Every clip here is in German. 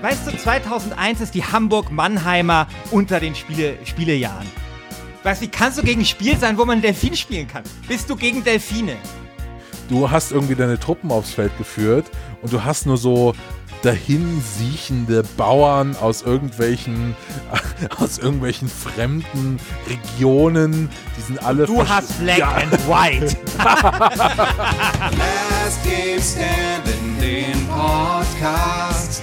Weißt du, 2001 ist die Hamburg-Mannheimer unter den Spiele Spielejahren. Weißt du, wie kannst du gegen ein Spiel sein, wo man Delfin spielen kann? Bist du gegen Delfine? Du hast irgendwie deine Truppen aufs Feld geführt und du hast nur so dahin siechende Bauern aus irgendwelchen aus irgendwelchen fremden Regionen, die sind alle Du hast Black ja. and White. Last Game Standing, den Podcast.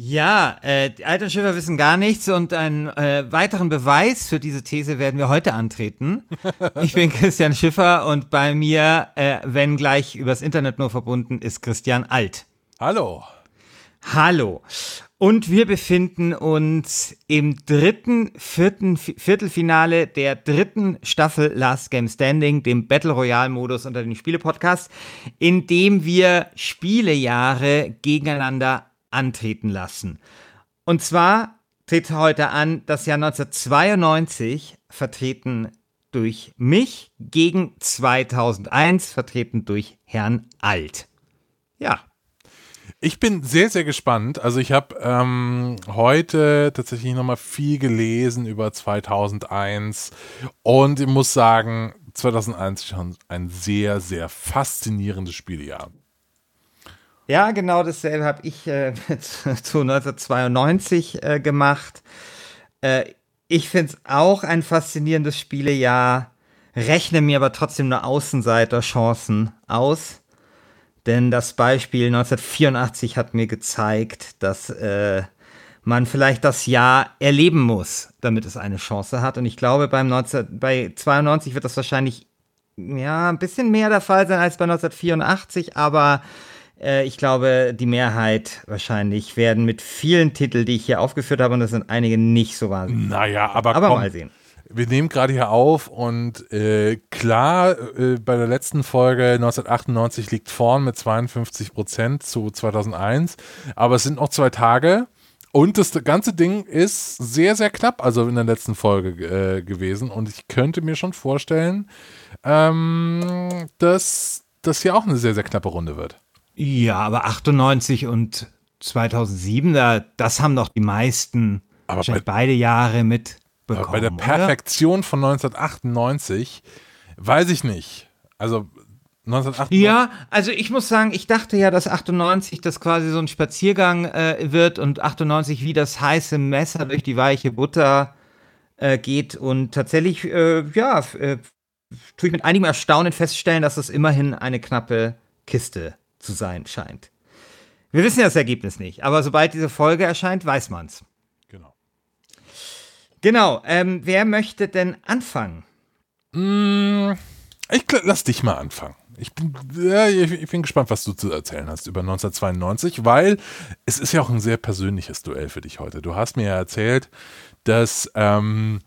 Ja, äh, die alten Schiffer wissen gar nichts und einen äh, weiteren Beweis für diese These werden wir heute antreten. Ich bin Christian Schiffer und bei mir, äh, wenn gleich übers Internet nur verbunden, ist Christian Alt. Hallo. Hallo. Und wir befinden uns im dritten, vierten Viertelfinale der dritten Staffel Last Game Standing, dem Battle Royale Modus unter den Spiele-Podcasts, in dem wir Spielejahre gegeneinander antreten lassen. Und zwar tritt heute an das Jahr 1992, vertreten durch mich, gegen 2001, vertreten durch Herrn Alt. Ja. Ich bin sehr, sehr gespannt. Also ich habe ähm, heute tatsächlich nochmal viel gelesen über 2001 und ich muss sagen, 2001 ist schon ein sehr, sehr faszinierendes Spieljahr. Ja, genau dasselbe habe ich äh, zu 1992 äh, gemacht. Äh, ich finde es auch ein faszinierendes Spielejahr, rechne mir aber trotzdem nur Außenseiter-Chancen aus. Denn das Beispiel 1984 hat mir gezeigt, dass äh, man vielleicht das Jahr erleben muss, damit es eine Chance hat. Und ich glaube, beim 19, bei 92 wird das wahrscheinlich ja, ein bisschen mehr der Fall sein als bei 1984, aber äh, ich glaube, die Mehrheit wahrscheinlich werden mit vielen Titeln, die ich hier aufgeführt habe, und das sind einige nicht so wahnsinnig. Naja, aber, aber komm, mal sehen. Wir nehmen gerade hier auf und äh, klar, äh, bei der letzten Folge 1998 liegt vorn mit 52 Prozent zu 2001, aber es sind noch zwei Tage. Und das ganze Ding ist sehr, sehr knapp, also in der letzten Folge äh, gewesen. Und ich könnte mir schon vorstellen, ähm, dass das hier auch eine sehr, sehr knappe Runde wird. Ja, aber 98 und 2007, da, das haben doch die meisten aber bei, beide Jahre mitbekommen. bei der Perfektion oder? von 1998 weiß ich nicht. Also 1998. Ja, also ich muss sagen, ich dachte ja, dass 98 das quasi so ein Spaziergang äh, wird und 98 wie das heiße Messer durch die weiche Butter äh, geht und tatsächlich, äh, ja, äh, tue ich mit einigem Erstaunen feststellen, dass es immerhin eine knappe Kiste zu sein scheint. Wir wissen ja das Ergebnis nicht, aber sobald diese Folge erscheint, weiß man's. Genau. Genau. Ähm, wer möchte denn anfangen? Mm, ich lass dich mal anfangen. Ich bin, ja, ich bin gespannt, was du zu erzählen hast über 1992, weil es ist ja auch ein sehr persönliches Duell für dich heute. Du hast mir ja erzählt, dass ähm,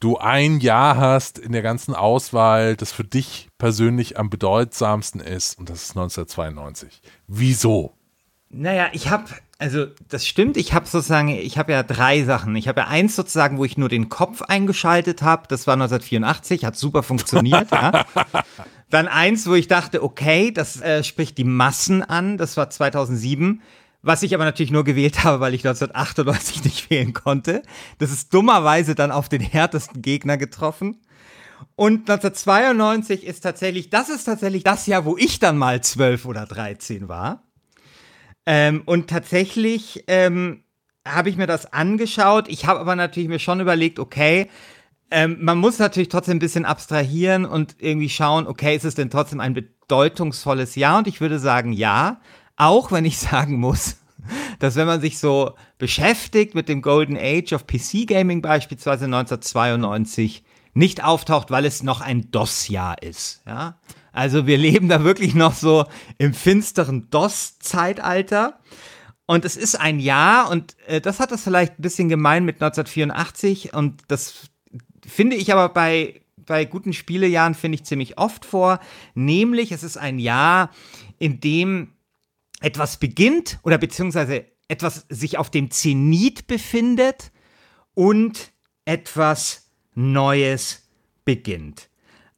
du ein Jahr hast in der ganzen Auswahl, das für dich persönlich am bedeutsamsten ist, und das ist 1992. Wieso? Naja, ich habe, also das stimmt, ich habe sozusagen, ich habe ja drei Sachen. Ich habe ja eins sozusagen, wo ich nur den Kopf eingeschaltet habe, das war 1984, hat super funktioniert, ja. Dann eins, wo ich dachte, okay, das äh, spricht die Massen an, das war 2007. Was ich aber natürlich nur gewählt habe, weil ich 1998 nicht wählen konnte. Das ist dummerweise dann auf den härtesten Gegner getroffen. Und 1992 ist tatsächlich, das ist tatsächlich das Jahr, wo ich dann mal 12 oder 13 war. Ähm, und tatsächlich ähm, habe ich mir das angeschaut. Ich habe aber natürlich mir schon überlegt, okay, ähm, man muss natürlich trotzdem ein bisschen abstrahieren und irgendwie schauen, okay, ist es denn trotzdem ein bedeutungsvolles Jahr? Und ich würde sagen, ja. Auch wenn ich sagen muss, dass wenn man sich so beschäftigt mit dem Golden Age of PC Gaming beispielsweise 1992 nicht auftaucht, weil es noch ein DOS-Jahr ist. Ja? Also wir leben da wirklich noch so im finsteren DOS-Zeitalter. Und es ist ein Jahr und äh, das hat das vielleicht ein bisschen gemein mit 1984 und das finde ich aber bei, bei guten Spielejahren finde ich ziemlich oft vor, nämlich es ist ein Jahr, in dem etwas beginnt oder beziehungsweise etwas sich auf dem Zenit befindet und etwas Neues beginnt.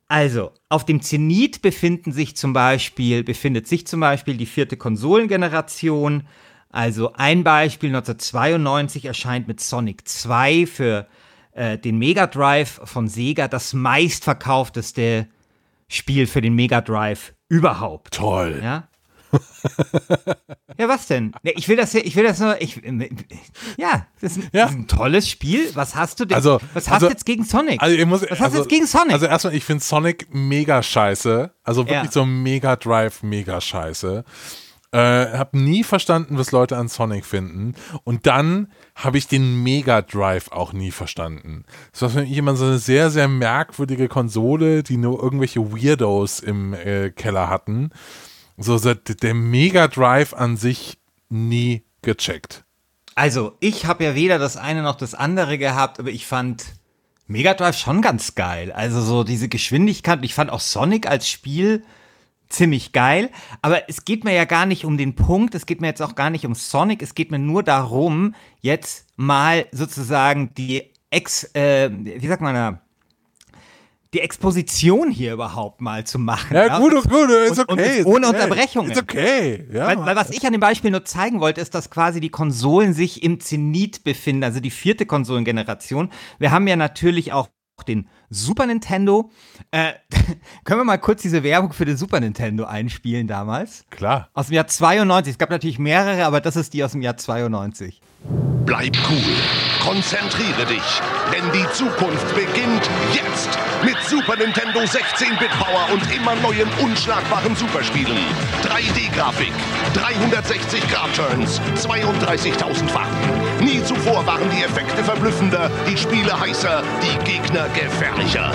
Also, auf dem Zenit befinden sich zum Beispiel, befindet sich zum Beispiel die vierte Konsolengeneration. Also ein Beispiel 1992 erscheint mit Sonic 2 für äh, den Mega Drive von Sega das meistverkaufteste Spiel für den Mega Drive überhaupt. Toll. Ja. Ja, was denn? Ich will das ja, ich will das nur, ich, ja, das ist, ein, Ja. das ist ein tolles Spiel. Was hast du denn? Also- was hast also- du jetzt gegen Sonic? Also ich muss, was hast also, du jetzt gegen Sonic? Also erstmal, ich finde Sonic mega scheiße. Also wirklich Ja. so Mega Drive mega scheiße. Äh, hab nie verstanden, was Leute an Sonic finden. Und dann habe ich den Mega Drive auch nie verstanden. Das war für mich immer so eine sehr, sehr merkwürdige Konsole, die nur irgendwelche Weirdos im äh, Keller hatten. So der Mega Drive an sich nie gecheckt. Also, ich habe ja weder das eine noch das andere gehabt, aber ich fand Mega Drive schon ganz geil. Also so diese Geschwindigkeit. Ich fand auch Sonic als Spiel ziemlich geil. Aber es geht mir ja gar nicht um den Punkt. Es geht mir jetzt auch gar nicht um Sonic. Es geht mir nur darum, jetzt mal sozusagen die Ex, äh, wie sagt man da? Die Exposition hier überhaupt mal zu machen. Ja, gut, gut, ist Und- und okay. ist ist ohne okay. Unterbrechungen. Ist okay. Ja, Weil, weil was ich an dem Beispiel nur zeigen wollte, ist, dass quasi die Konsolen sich im Zenit befinden, also die vierte Konsolengeneration. Wir haben ja natürlich auch den Super Nintendo. Äh, können wir mal kurz diese Werbung für den Super Nintendo einspielen damals? Klar. Aus dem Jahr 92. Es gab natürlich mehrere, aber das ist die aus dem Jahr 92. Bleib cool. Konzentriere dich. Denn die Zukunft beginnt jetzt. Mit Super Nintendo 16-Bit Power und immer neuen unschlagbaren Superspielen. 3D-Grafik, 360 Grad Turns, 32.000 Farben. Nie zuvor waren die Effekte verblüffender, die Spiele heißer, die Gegner gefährlicher.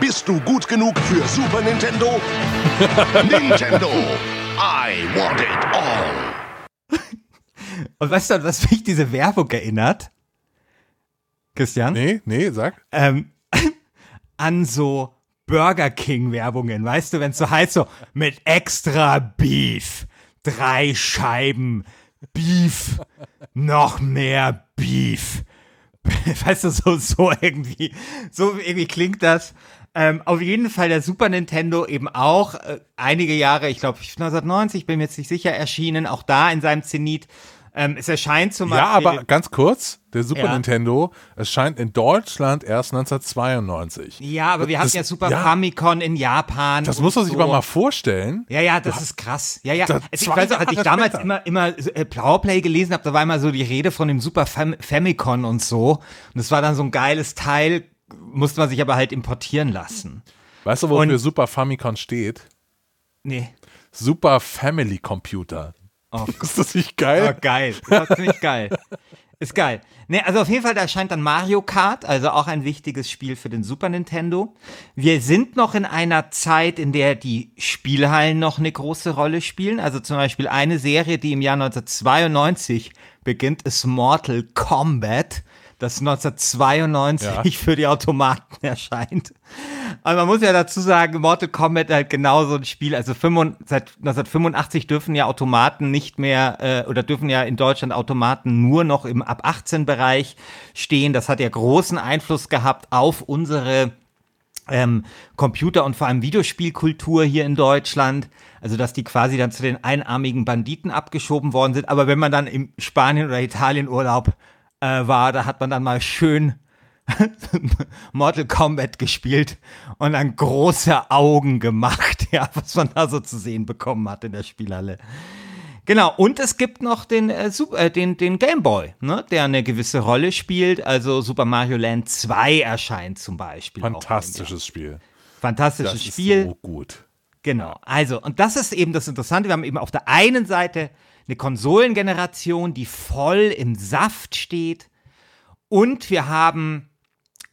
Bist du gut genug für Super Nintendo? Nintendo. I want it all. Und weißt du, an was mich diese Werbung erinnert? Christian? Nee, nee, sag. ähm, an so Burger King Werbungen, weißt du, wenn es so heißt so mit extra Beef, drei Scheiben Beef, noch mehr Beef. Weißt du, so, so irgendwie, so irgendwie klingt das. Ähm, auf jeden Fall der Super Nintendo eben auch äh, einige Jahre, ich glaube 1990, bin mir jetzt nicht sicher, erschienen, auch da in seinem Zenit. Ähm, es erscheint zum Ja, Beispiel. aber ganz kurz, der Super Ja. Nintendo erscheint in Deutschland erst 1992. Ja, aber wir Das- hatten ja Super ja. Famicom in Japan. Das muss man sich so. aber mal vorstellen. Ja, ja, das ist krass. Ja, ja. Also ich weiß auch, als ich damals später. immer, immer äh, Powerplay gelesen habe, da war immer so die Rede von dem Super Fam Famicom und so. Und das war dann so ein geiles Teil, musste man sich aber halt importieren lassen. Weißt du, wofür Super Famicom steht? Nee. Super Family Computer. Oh, Ist das nicht Oh, geil? geil. Das ziemlich geil. Ist geil. Ne, also auf jeden Fall, da erscheint dann Mario Kart, also auch ein wichtiges Spiel für den Super Nintendo. Wir sind noch in einer Zeit, in der die Spielhallen noch eine große Rolle spielen. Also zum Beispiel eine Serie, die im Jahr 1992 beginnt, ist Mortal Kombat, das 1992 für die Automaten erscheint. Aber man muss ja dazu sagen, Mortal Kombat halt genau so ein Spiel. Also 85, seit 1985 dürfen ja Automaten nicht mehr äh, oder dürfen ja in Deutschland Automaten nur noch im ab 18 Bereich stehen. Das hat ja großen Einfluss gehabt auf unsere ähm, Computer- und vor allem Videospielkultur hier in Deutschland. Also, dass die quasi dann zu den einarmigen Banditen abgeschoben worden sind. Aber wenn man dann im Spanien- oder Italienurlaub äh, war, da hat man dann mal schön Mortal Kombat gespielt und dann große Augen gemacht, ja, was man da so zu sehen bekommen hat in der Spielhalle. Genau, und es gibt noch den, äh, äh, den, den Game Boy, ne, der eine gewisse Rolle spielt. Also Super Mario Land 2 erscheint zum Beispiel. Fantastisches Spiel. Fantastisches Das ist Spiel. so gut. Genau. Also, und das ist eben das Interessante. Wir haben eben auf der einen Seite eine Konsolengeneration, die voll im Saft steht. Und wir haben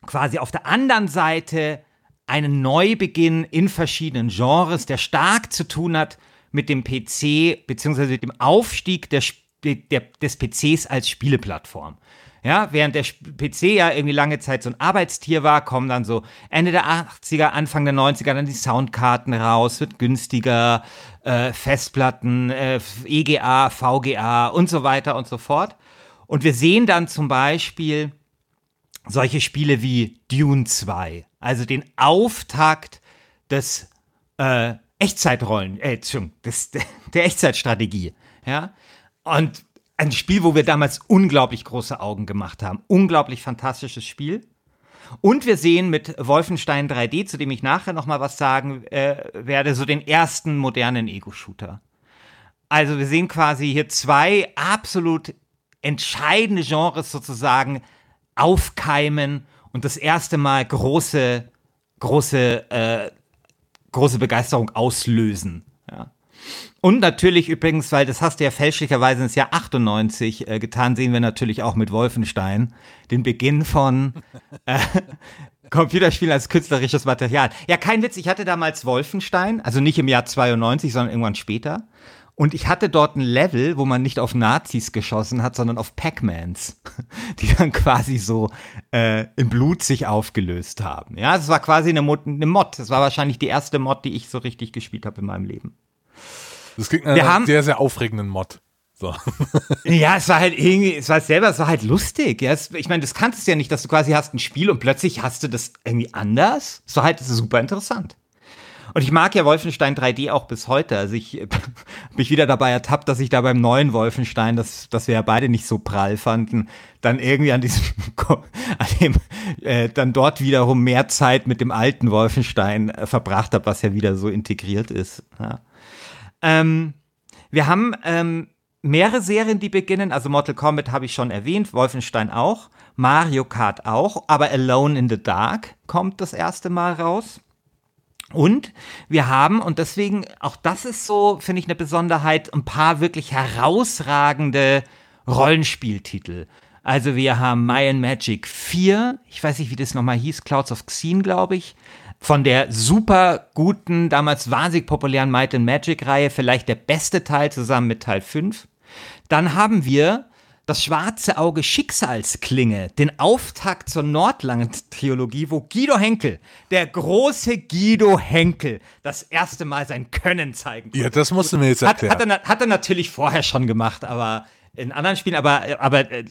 quasi auf der anderen Seite einen Neubeginn in verschiedenen Genres, der stark zu tun hat mit dem PC, beziehungsweise dem Aufstieg der, der, des PCs als Spieleplattform. Ja, während der PC ja irgendwie lange Zeit so ein Arbeitstier war, kommen dann so Ende der 80er, Anfang der 90er dann die Soundkarten raus, wird günstiger, äh, Festplatten, äh, EGA, VGA und so weiter und so fort. Und wir sehen dann zum Beispiel solche Spiele wie Dune 2, also den Auftakt des äh, Echtzeitrollen, äh, des, der Echtzeitstrategie. Ja, und ein Spiel, wo wir damals unglaublich große Augen gemacht haben. Unglaublich fantastisches Spiel. Und wir sehen mit Wolfenstein 3D, zu dem ich nachher noch mal was sagen äh, werde, so den ersten modernen Ego-Shooter. Also wir sehen quasi hier zwei absolut entscheidende Genres sozusagen aufkeimen und das erste Mal große, große, äh, große Begeisterung auslösen. Und natürlich übrigens, weil das hast du ja fälschlicherweise ins Jahr 98 äh, getan, sehen wir natürlich auch mit Wolfenstein den Beginn von äh, Computerspielen als künstlerisches Material. Ja, kein Witz, ich hatte damals Wolfenstein, also nicht im Jahr 92, sondern irgendwann später. Und ich hatte dort ein Level, wo man nicht auf Nazis geschossen hat, sondern auf Pac-Mans, die dann quasi so äh, im Blut sich aufgelöst haben. Ja, das war quasi eine Mod, eine Mod. Das war wahrscheinlich die erste Mod, die ich so richtig gespielt habe in meinem Leben. Das klingt nach einem sehr, sehr aufregenden Mod. So. ja, es war halt irgendwie, es war selber, es war halt lustig. Ja, es, ich meine, das kanntest du ja nicht, dass du quasi hast ein Spiel und plötzlich hast du das irgendwie anders. Es war halt super interessant. Und ich mag ja Wolfenstein 3D auch bis heute. Also ich habe mich wieder dabei ertappt, dass ich da beim neuen Wolfenstein, das, das wir ja beide nicht so prall fanden, dann irgendwie an diesem, an dem, äh, dann dort wiederum mehr Zeit mit dem alten Wolfenstein äh, verbracht habe, was ja wieder so integriert ist. Ja. Ähm, wir haben ähm, mehrere Serien, die beginnen. Also Mortal Kombat habe ich schon erwähnt, Wolfenstein auch, Mario Kart auch, aber Alone in the Dark kommt das erste Mal raus. Und wir haben, und deswegen, auch das ist so, finde ich, eine Besonderheit, ein paar wirklich herausragende Rollenspieltitel. Also wir haben Mayan Magic 4, ich weiß nicht, wie das nochmal hieß, Clouds of Xen, glaube ich von der super guten, damals wahnsinnig populären Might and Magic Reihe vielleicht der beste Teil zusammen mit Teil 5. Dann haben wir das schwarze Auge Schicksalsklinge, den Auftakt zur Nordland-Trilogie, wo Guido Henkel, der große Guido Henkel, das erste Mal sein Können zeigen konnte. Ja, das musst du mir jetzt erklären. Hat, hat, er, hat er natürlich vorher schon gemacht, aber in anderen Spielen, aber, aber äh,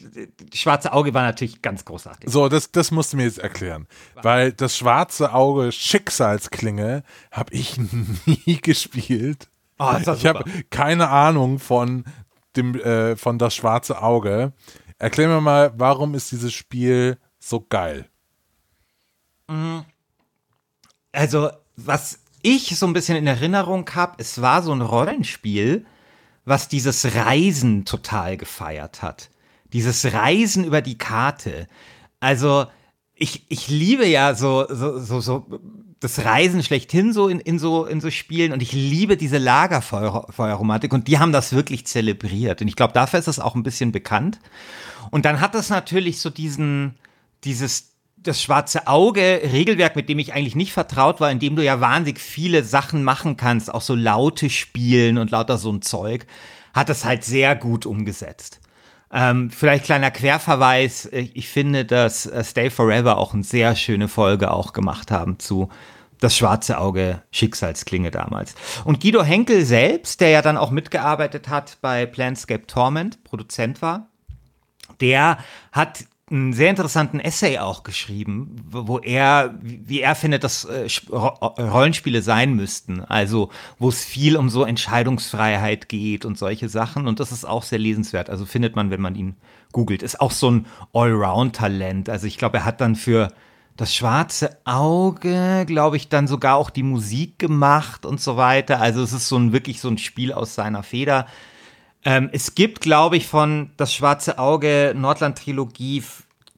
Schwarze Auge war natürlich ganz großartig. So, das, das musst du mir jetzt erklären. Weil das Schwarze Auge Schicksalsklinge habe ich nie gespielt. Oh, ich habe keine Ahnung von dem äh, von das Schwarze Auge. Erklär mir mal, warum ist dieses Spiel so geil? Mhm. Also, was ich so ein bisschen in Erinnerung habe, es war so ein Rollenspiel, was dieses Reisen total gefeiert hat. Dieses Reisen über die Karte. Also, ich, ich liebe ja so, so, so, so das Reisen schlechthin so in, in so in so Spielen und ich liebe diese Lagerfeuerromantik und die haben das wirklich zelebriert und ich glaube dafür ist es auch ein bisschen bekannt und dann hat es natürlich so diesen dieses das schwarze Auge Regelwerk, mit dem ich eigentlich nicht vertraut war, in dem du ja wahnsinnig viele Sachen machen kannst, auch so Laute spielen und lauter so ein Zeug, hat es halt sehr gut umgesetzt. Ähm, vielleicht kleiner Querverweis, ich finde, dass äh, Stay Forever auch eine sehr schöne Folge auch gemacht haben zu das schwarze Auge Schicksalsklinge damals. Und Guido Henkel selbst, der ja dann auch mitgearbeitet hat bei Planscape Torment, Produzent war, der hat einen sehr interessanten Essay auch geschrieben, wo er, wie er findet, dass äh, Rollenspiele sein müssten. Also, wo es viel um so Entscheidungsfreiheit geht und solche Sachen. Und das ist auch sehr lesenswert. Also findet man, wenn man ihn googelt. Ist auch so ein Allround-Talent. Also ich glaube, er hat dann für das schwarze Auge, glaube ich, dann sogar auch die Musik gemacht und so weiter. Also es ist so ein wirklich so ein Spiel aus seiner Feder. Ähm, es gibt, glaube ich, von Das Schwarze Auge Nordland-Trilogie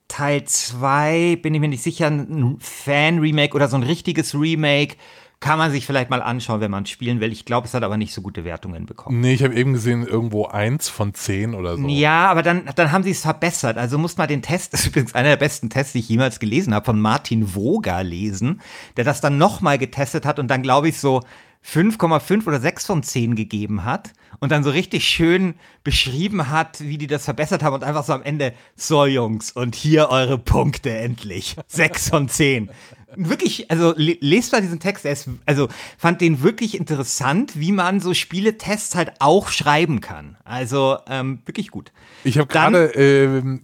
Teil 2, bin ich mir nicht sicher, ein Fan-Remake oder so ein richtiges Remake Kann man sich vielleicht mal anschauen, wenn man spielen will. Ich glaube, es hat aber nicht so gute Wertungen bekommen. Nee, ich habe eben gesehen, irgendwo eins von zehn oder so. Ja, aber dann, dann haben sie es verbessert. Also muss man den Test, das ist übrigens einer der besten Tests, die ich jemals gelesen habe, von Martin Woga lesen, der das dann nochmal getestet hat und dann, glaube ich, so 5,5 oder 6 von 10 gegeben hat und dann so richtig schön beschrieben hat, wie die das verbessert haben und einfach so am Ende, so Jungs, und hier eure Punkte endlich. 6 von 10. Wirklich, also lest mal diesen Text, ist, also fand den wirklich interessant, wie man so Spieletests halt auch schreiben kann. Also ähm, wirklich gut. Ich habe gerade ähm,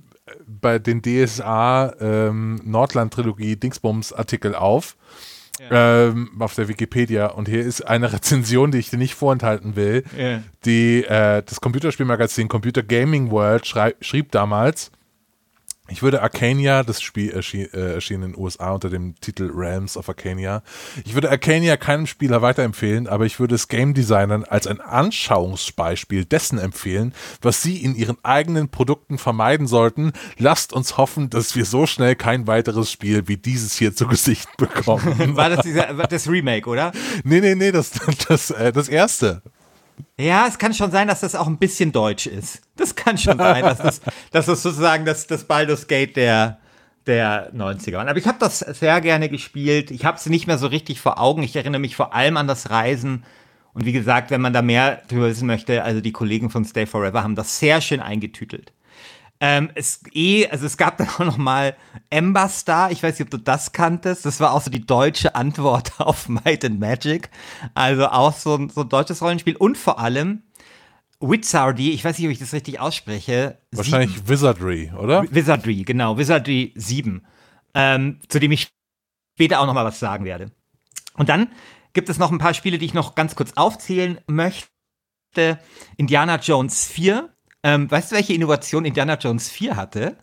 bei den DSA ähm, Nordland-Trilogie Dingsbums-Artikel auf ähm, auf der Wikipedia. Und hier ist eine Rezension, die ich dir nicht vorenthalten will. Yeah. Die, äh, das Computerspielmagazin Computer Gaming World schrieb damals, ich würde Arcania, das Spiel erschien, äh, erschien in den USA unter dem Titel Realms of Arcania. Ich würde Arcania keinem Spieler weiterempfehlen, aber ich würde es Game Designern als ein Anschauungsbeispiel dessen empfehlen, was sie in ihren eigenen Produkten vermeiden sollten. Lasst uns hoffen, dass wir so schnell kein weiteres Spiel wie dieses hier zu Gesicht bekommen. War das dieser, das Remake, oder? Nee, nee, nee, das, das, äh, das erste. Ja, es kann schon sein, dass das auch ein bisschen deutsch ist. Das kann schon sein, dass das, dass das sozusagen das, das Baldur's Gate der, der 90er waren. Aber ich habe das sehr gerne gespielt. Ich habe es nicht mehr so richtig vor Augen. Ich erinnere mich vor allem an das Reisen. Und wie gesagt, wenn man da mehr drüber wissen möchte, also die Kollegen von Stay Forever haben das sehr schön eingetütelt. Ähm, es eh, also es gab dann auch noch mal Ember Star. Ich weiß nicht, ob du das kanntest. Das war auch so die deutsche Antwort auf Might and Magic. Also auch so, ein, so ein deutsches Rollenspiel. Und vor allem Wizardry, ich weiß nicht, ob ich das richtig ausspreche. Wahrscheinlich 7. Wizardry, oder? Wizardry, genau. Wizardry 7. Ähm, zu dem ich später auch noch mal was sagen werde. Und dann gibt es noch ein paar Spiele, die ich noch ganz kurz aufzählen möchte. Indiana Jones 4 ähm, weißt du, welche Innovation Indiana Jones 4 hatte?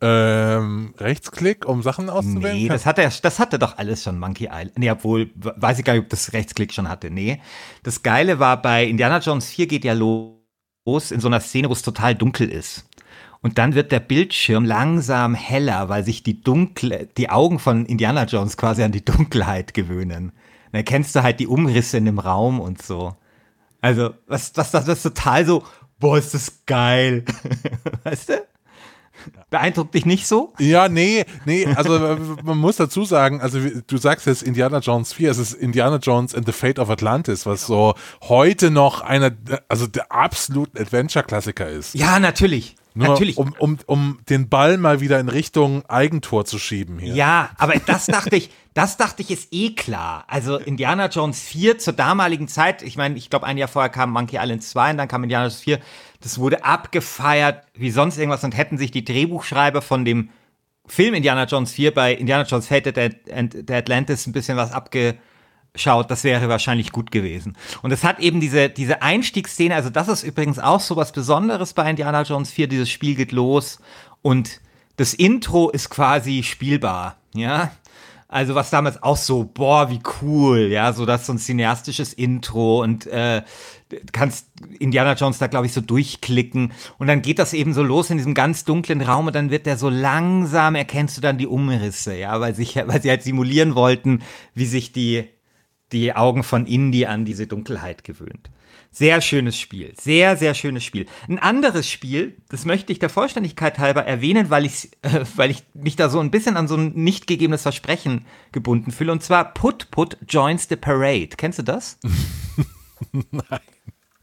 Ähm, Rechtsklick, um Sachen auszuwählen? Nee, das hatte, das hatte doch alles schon Monkey Island. Nee, obwohl, weiß ich gar nicht, ob das Rechtsklick schon hatte. Nee. Das Geile war, bei Indiana Jones 4 geht ja los in so einer Szene, wo es total dunkel ist. Und dann wird der Bildschirm langsam heller, weil sich die dunkle, die Augen von Indiana Jones quasi an die Dunkelheit gewöhnen. Dann erkennst du halt die Umrisse in dem Raum und so. Also, was, was, das ist total so, boah, ist das geil. weißt du? Beeindruckt dich nicht so? Ja, nee, nee, also man muss dazu sagen, also du sagst jetzt Indiana Jones 4, es ist Indiana Jones and the Fate of Atlantis, was so heute noch einer, also der absolute Adventure-Klassiker ist. Ja, natürlich. Nur Natürlich. Um, um, um den Ball mal wieder in Richtung Eigentor zu schieben hier. Ja, aber das dachte ich, das dachte ich ist eh klar. Also Indiana Jones 4 zur damaligen Zeit, ich meine, ich glaube, ein Jahr vorher kam Monkey Island 2 und dann kam Indiana Jones 4. Das wurde abgefeiert wie sonst irgendwas und hätten sich die Drehbuchschreiber von dem Film Indiana Jones 4 bei Indiana Jones Fate der Atlantis ein bisschen was abge schaut, das wäre wahrscheinlich gut gewesen. Und es hat eben diese, diese Einstiegsszene, also das ist übrigens auch so was Besonderes bei Indiana Jones 4, dieses Spiel geht los und das Intro ist quasi spielbar, ja. Also was damals auch so, boah, wie cool, ja, so das so ein cineastisches Intro und äh, kannst Indiana Jones da, glaube ich, so durchklicken und dann geht das eben so los in diesem ganz dunklen Raum und dann wird der so langsam, erkennst du dann die Umrisse, ja, weil, sich, weil sie halt simulieren wollten, wie sich die die Augen von Indy an diese Dunkelheit gewöhnt. Sehr schönes Spiel. Sehr, sehr schönes Spiel. Ein anderes Spiel, das möchte ich der Vollständigkeit halber erwähnen, weil ich, äh, weil ich mich da so ein bisschen an so ein nicht gegebenes Versprechen gebunden fühle. Und zwar Put Put Joins the Parade. Kennst du das? Nein.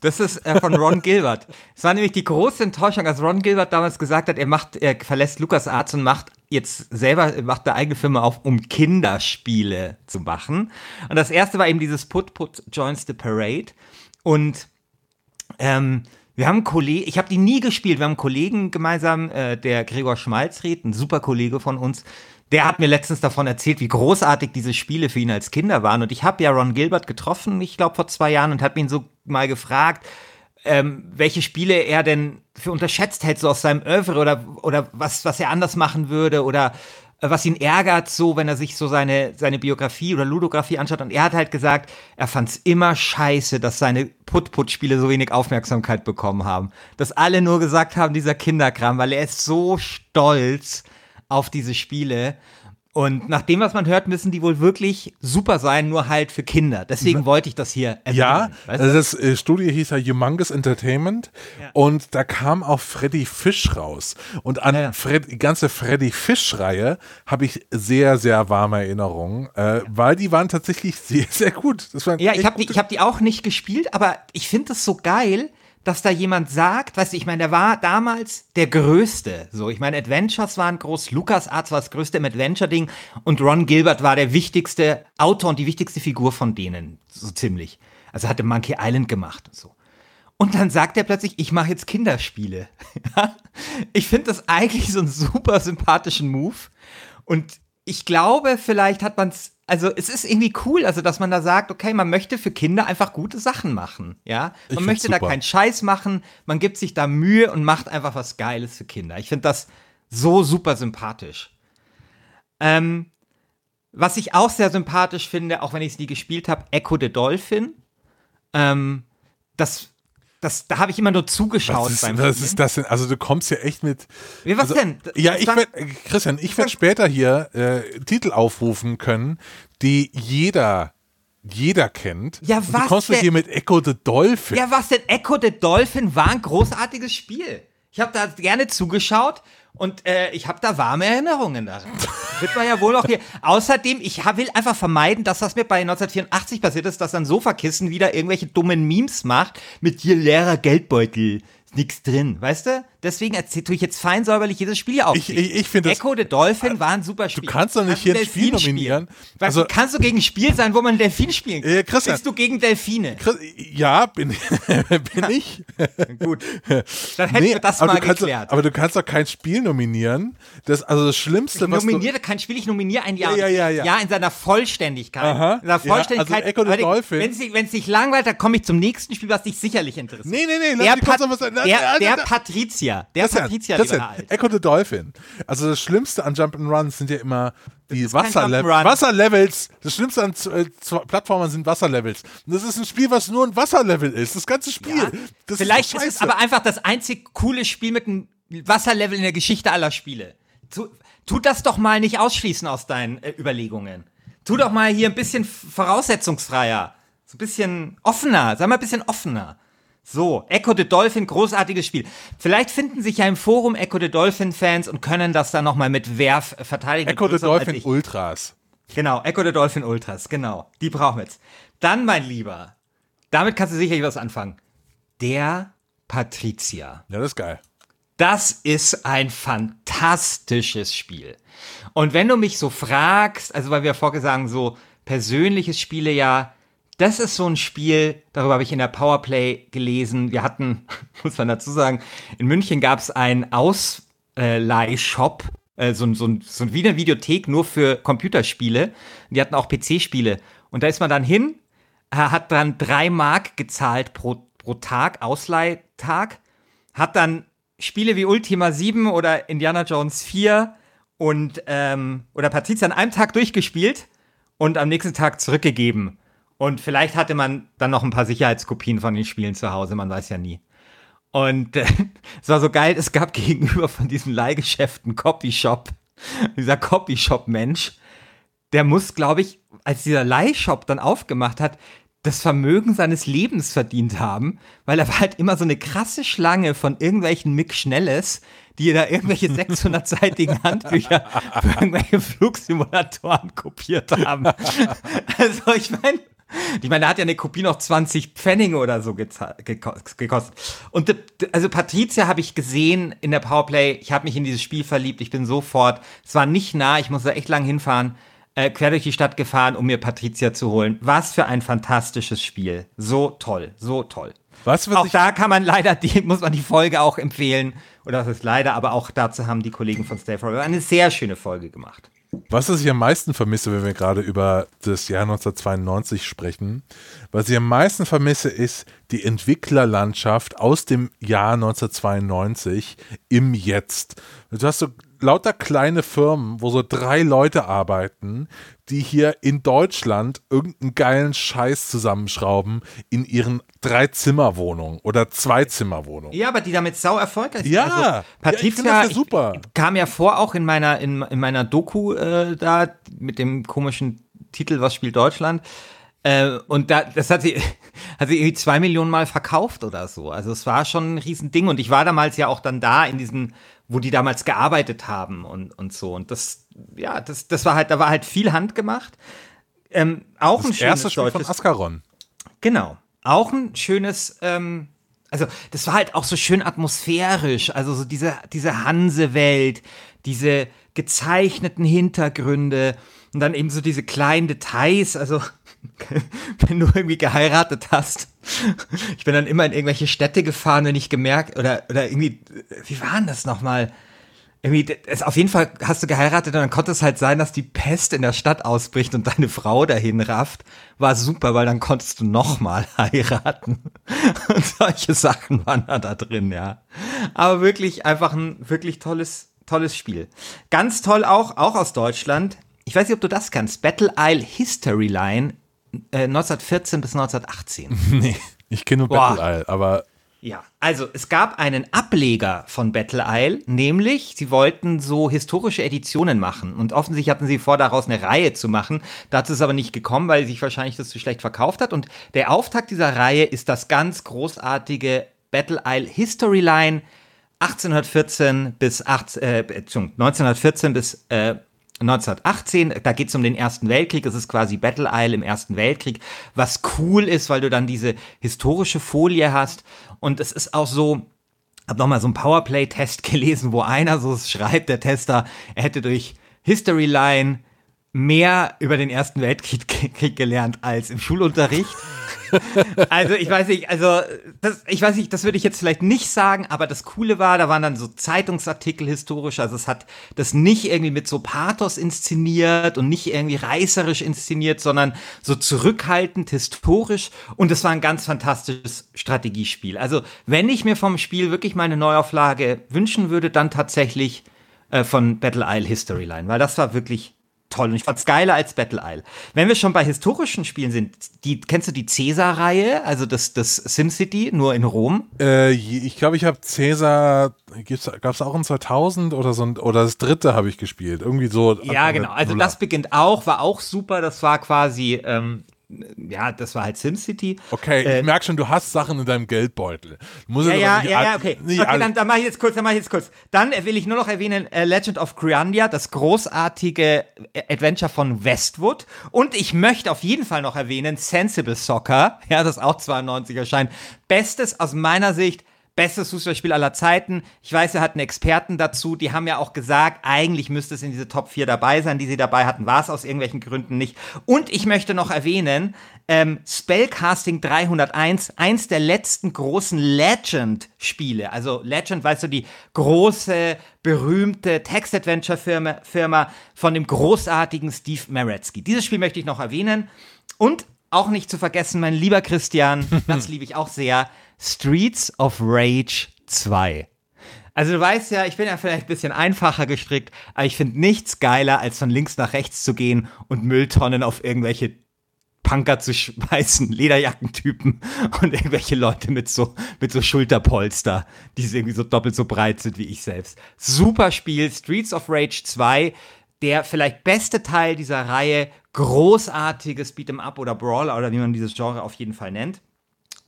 Das ist äh, von Ron Gilbert. Es war nämlich die große Enttäuschung, als Ron Gilbert damals gesagt hat, er macht, er verlässt LucasArts und macht jetzt selber, macht eine eigene Firma auf, um Kinderspiele zu machen. Und das erste war eben dieses Put Put Joins the Parade. Und ähm, wir haben Kollegen, ich habe die nie gespielt, wir haben Kollegen gemeinsam, äh, der Gregor Schmalzried, ein super Kollege von uns, der hat mir letztens davon erzählt, wie großartig diese Spiele für ihn als Kinder waren. Und ich habe ja Ron Gilbert getroffen, ich glaube vor zwei Jahren, und habe ihn so mal gefragt, ähm, welche Spiele er denn für unterschätzt hätte, so aus seinem Oeuvre oder, oder was, was er anders machen würde oder äh, was ihn ärgert, so wenn er sich so seine, seine Biografie oder Ludografie anschaut. Und er hat halt gesagt, er fand es immer scheiße, dass seine Put-Put-Spiele so wenig Aufmerksamkeit bekommen haben. Dass alle nur gesagt haben, dieser Kinderkram, weil er ist so stolz auf diese Spiele. Und nach dem, was man hört, müssen die wohl wirklich super sein, nur halt für Kinder. Deswegen wollte ich das hier erwähnen. Ja, weißt also das äh, Studio hieß ja Humongous Entertainment Ja. und da kam auch Freddy Fish raus. Und an Ja, ja. Fred, die ganze Freddy Fish-Reihe habe ich sehr, sehr warme Erinnerungen, äh, weil die waren tatsächlich sehr, sehr gut. Das Ja, ich habe die, ich hab die auch nicht gespielt, aber ich finde es so geil, dass da jemand sagt, weißt du, ich meine, der war damals der Größte. So, ich meine, Adventures waren groß, LucasArts war das größte im Adventure-Ding und Ron Gilbert war der wichtigste Autor und die wichtigste Figur von denen, so ziemlich. Also hatte Monkey Island gemacht und so. Und dann sagt er plötzlich, ich mache jetzt Kinderspiele. ich finde das eigentlich so einen super sympathischen Move. Und ich glaube, vielleicht hat man es, also es ist irgendwie cool, also dass man da sagt, okay, man möchte für Kinder einfach gute Sachen machen, ja. Ich Man find's möchte da keinen Scheiß machen, man gibt sich da Mühe und macht einfach was Geiles für Kinder. Ich finde das so super sympathisch. Ähm, was ich auch sehr sympathisch finde, auch wenn ich es nie gespielt habe, Echo the Dolphin. Ähm, das, das, da habe ich immer nur zugeschaut Was ist, beim was ist das denn? Also du kommst ja echt mit. Wie, was also, denn? Ja, Das ich werd, äh, Christian, ich werde später hier äh, Titel aufrufen können, die jeder, jeder kennt. Ja, Und was Du kommst denn? hier mit Echo the Dolphin. Ja, was denn? Echo the Dolphin war ein großartiges Spiel. Ich habe da gerne zugeschaut und äh, ich habe da warme Erinnerungen daran. Wird man ja wohl auch hier. Außerdem, ich will einfach vermeiden, dass das mir bei 1984 passiert ist, dass dann Sofakissen wieder irgendwelche dummen Memes macht mit hier leerer Geldbeutel. Ist nix drin, weißt du? Deswegen erzähl, tue ich jetzt fein säuberlich jedes Spiel auf. Ich- ich- ich find das- Echo the Dolphin war ein super Spiel. kannst doch nicht hier ein Spiel nominieren. Also- du, kannst du gegen ein Spiel sein, wo man Delfin spielen kann? Äh, Christian. Bist du gegen Delfine? Chris- Ja, bin, bin ich. Gut. Dann hätten wir das aber mal du kannst, geklärt. Aber du kannst doch kein Spiel nominieren. Das, also das Schlimmste, Ich was du, nominiere kein Spiel, ich nominiere ein Jahr. Ja, ja, ja, ja. in seiner Vollständigkeit. Aha. In seiner Ja, Vollständigkeit. also Echo the Dolphin. Wenn es dich langweilt, dann komme ich zum nächsten Spiel, was dich sicherlich interessiert. Nee, nee, nee, Der, Pat der, der na. Patrizier. Der Christian, Patrizier, Christian, Alt. Echo the Dolphin. Also das Schlimmste an Jump'n'Runs sind ja immer die Wasserle. Wasserlevels. Das Schlimmste an äh, Plattformern sind Wasserlevels. Und das ist ein Spiel, was nur ein Wasserlevel ist. Das ganze Spiel. Ja, Das Vielleicht ist, ist, es aber einfach das einzig coole Spiel mit einem Wasserlevel in der Geschichte aller Spiele. Tu, tu das doch mal nicht ausschließen aus deinen äh, Überlegungen. Tu doch mal hier ein bisschen voraussetzungsfreier. So ein bisschen offener. Sei mal ein bisschen offener. So, Echo the Dolphin, großartiges Spiel. Vielleicht finden sich ja im Forum Echo the Dolphin Fans und können das dann nochmal mit Werf verteidigen. Echo the Dolphin. Ultras. Genau, Echo the Dolphin Ultras, genau. Die brauchen wir jetzt. Dann, mein Lieber, damit kannst du sicherlich was anfangen. Der Patrizier. Ja, das ist geil. Das ist ein fantastisches Spiel. Und wenn du mich so fragst, also weil wir vorher sagen, so persönliches Spiele ja, das ist so ein Spiel, darüber habe ich in der Powerplay gelesen. Wir hatten, muss man dazu sagen, in München gab es einen Ausleihshop, äh, so, so, so wie eine Videothek nur für Computerspiele. Die hatten auch PC-Spiele. Und da ist man dann hin, hat dann drei Mark gezahlt pro, pro Tag, Ausleihtag, hat dann Spiele wie Ultima 7 oder Indiana Jones 4 und ähm, oder Patrizia an einem Tag durchgespielt und am nächsten Tag zurückgegeben. Und vielleicht hatte man dann noch ein paar Sicherheitskopien von den Spielen zu Hause, man weiß ja nie. Und äh, es war so geil, es gab gegenüber von diesem Leihgeschäft einen Copyshop. Dieser Copyshop-Mensch, der muss, glaube ich, als dieser Leihshop dann aufgemacht hat, das Vermögen seines Lebens verdient haben, weil er war halt immer so eine krasse Schlange von irgendwelchen Mick Schnelles, die da irgendwelche 600-seitigen Handbücher für irgendwelche Flugsimulatoren kopiert haben. Also ich meine, ich meine, da hat ja eine Kopie noch 20 Pfennige oder so gekostet. Und also Patricia habe ich gesehen in der Powerplay. Ich habe mich in dieses Spiel verliebt. Ich bin sofort. Es war nicht nah. Ich musste echt lang hinfahren. Äh, quer durch die Stadt gefahren, um mir Patricia zu holen. Was für ein fantastisches Spiel. So toll, so toll. Du, was Auch da kann man leider, die muss man die Folge auch empfehlen. Oder was ist leider, aber auch dazu haben die Kollegen von Stay Forever eine sehr schöne Folge gemacht. Was ich am meisten vermisse, wenn wir gerade über das Jahr 1992 sprechen, was ich am meisten vermisse, ist die Entwicklerlandschaft aus dem Jahr 1992 im Jetzt. Du hast so lauter kleine Firmen, wo so drei Leute arbeiten, die hier in Deutschland irgendeinen geilen Scheiß zusammenschrauben in ihren Drei-Zimmer-Wohnungen oder Zwei-Zimmer-Wohnungen. Ja, aber die damit sau erfolgreich sind. Ja, also, Patricia ja super. Ich, kam ja vor, auch in meiner, in, in meiner Doku äh, da mit dem komischen Titel Was spielt Deutschland? Äh, und da, das hat sie, hat sie irgendwie zwei Millionen Mal verkauft oder so. Also es war schon ein Riesending. Und ich war damals ja auch dann da in diesem, wo die damals gearbeitet haben und, und so. Und das, ja, das, das war halt, da war halt viel handgemacht. Ähm, auch ein Das schönes erste Spiel von deutsches Ascaron. Genau. Auch ein schönes, ähm, also das war halt auch so schön atmosphärisch, also so diese, diese Hansewelt, diese gezeichneten Hintergründe und dann eben so diese kleinen Details, also wenn du irgendwie geheiratet hast. Ich bin dann immer in irgendwelche Städte gefahren, wenn ich gemerkt, oder, oder irgendwie, wie war denn das nochmal? Irgendwie, es, auf jeden Fall hast du geheiratet und dann konnte es halt sein, dass die Pest in der Stadt ausbricht und deine Frau dahin rafft. War super, weil dann konntest du nochmal heiraten. Und solche Sachen waren da, drin, ja. Aber wirklich einfach ein wirklich tolles, tolles Spiel. Ganz toll auch, auch aus Deutschland. Ich weiß nicht, ob du das kannst. Battle Isle History Line äh, 1914 bis 1918. Nee, ich kenne nur Boah. Battle Isle, aber Ja, also es gab einen Ableger von Battle Isle, nämlich sie wollten so historische Editionen machen und offensichtlich hatten sie vor, daraus eine Reihe zu machen. Dazu ist aber nicht gekommen, weil sich wahrscheinlich das zu schlecht verkauft hat. Und der Auftakt dieser Reihe ist das ganz großartige Battle Isle History Line 1814 bis 8, äh, Entschuldigung, 1914 bis äh, 1918, da geht es um den Ersten Weltkrieg, es ist quasi Battle Isle im Ersten Weltkrieg, was cool ist, weil du dann diese historische Folie hast. Und es ist auch so, hab noch mal so einen Powerplay-Test gelesen, wo einer so schreibt, der Tester, er hätte durch History Line mehr über den Ersten Weltkrieg Krieg gelernt als im Schulunterricht. Also ich weiß nicht, also das, ich weiß nicht, das würde ich jetzt vielleicht nicht sagen, aber das Coole war, da waren dann so Zeitungsartikel historisch, also es hat das nicht irgendwie mit so Pathos inszeniert und nicht irgendwie reißerisch inszeniert, sondern so zurückhaltend historisch und es war ein ganz fantastisches Strategiespiel. Also wenn ich mir vom Spiel wirklich mal eine Neuauflage wünschen würde, dann tatsächlich äh, von Battle Isle History Line, weil das war wirklich toll und ich fand's geiler als Battle Isle. Wenn wir schon bei historischen Spielen sind, die kennst du die Caesar-Reihe, also das, das SimCity, nur in Rom? äh, ich glaube, ich habe Cäsar, gab es auch in 2000 oder so, ein- oder das dritte habe ich gespielt. Irgendwie so. Ja, genau. Also das beginnt auch, war auch super. Das war quasi, ähm, ja, das war halt SimCity. Okay, Äh, ich merke schon, du hast Sachen in deinem Geldbeutel. Muss Ja, ja, ja, ja, okay. okay, dann, dann mache ich jetzt kurz, dann mache ich jetzt kurz. Dann will ich nur noch erwähnen äh, Legend of Grandia, das großartige äh, Adventure von Westwood. Und ich möchte auf jeden Fall noch erwähnen Sensible Soccer, ja, das auch 92 erscheint. Bestes aus meiner Sicht. Bestes Fußballspiel aller Zeiten. Ich weiß, wir hatten Experten dazu, die haben ja auch gesagt, eigentlich müsste es in diese Top 4 dabei sein, die sie dabei hatten, war es aus irgendwelchen Gründen nicht. Und ich möchte noch erwähnen, ähm, Spellcasting 301, eins der letzten großen Legend-Spiele. Also Legend, weißt du, die große, berühmte Text-Adventure-Firma Firma von dem großartigen Steve Maretzky. Dieses Spiel möchte ich noch erwähnen. Und auch nicht zu vergessen, mein lieber Christian, das liebe ich auch sehr, Streets of Rage 2. Also du weißt ja, ich bin ja vielleicht ein bisschen einfacher gestrickt, aber ich finde nichts geiler, als von links nach rechts zu gehen und Mülltonnen auf irgendwelche Punker zu schmeißen, Lederjackentypen und irgendwelche Leute mit so, mit so Schulterpolster, die irgendwie so doppelt so breit sind wie ich selbst. Super Spiel, Streets of Rage 2, der vielleicht beste Teil dieser Reihe, großartiges Beat'em Up oder Brawler oder wie man dieses Genre auf jeden Fall nennt.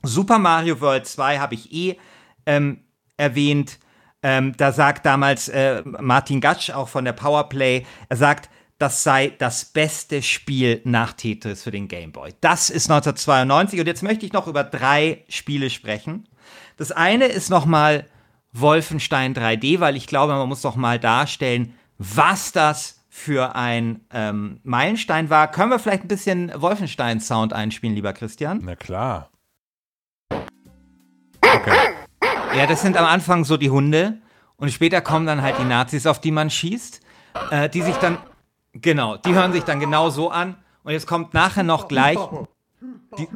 Super Mario World 2 habe ich eh ähm, erwähnt. Ähm, da sagt damals äh, Martin Gatsch, auch von der Powerplay, er sagt, das sei das beste Spiel nach Tetris für den Game Boy. Das ist 1992 und jetzt möchte ich noch über drei Spiele sprechen. Das eine ist nochmal Wolfenstein 3D, weil ich glaube, man muss noch mal darstellen, was das für ein ähm, Meilenstein war. Können wir vielleicht ein bisschen Wolfenstein-Sound einspielen, lieber Christian? Na klar. Ja, das sind am Anfang so die Hunde und später kommen dann halt die Nazis, auf die man schießt, äh, die sich dann, genau, die hören sich dann genau so an und jetzt kommt nachher noch gleich die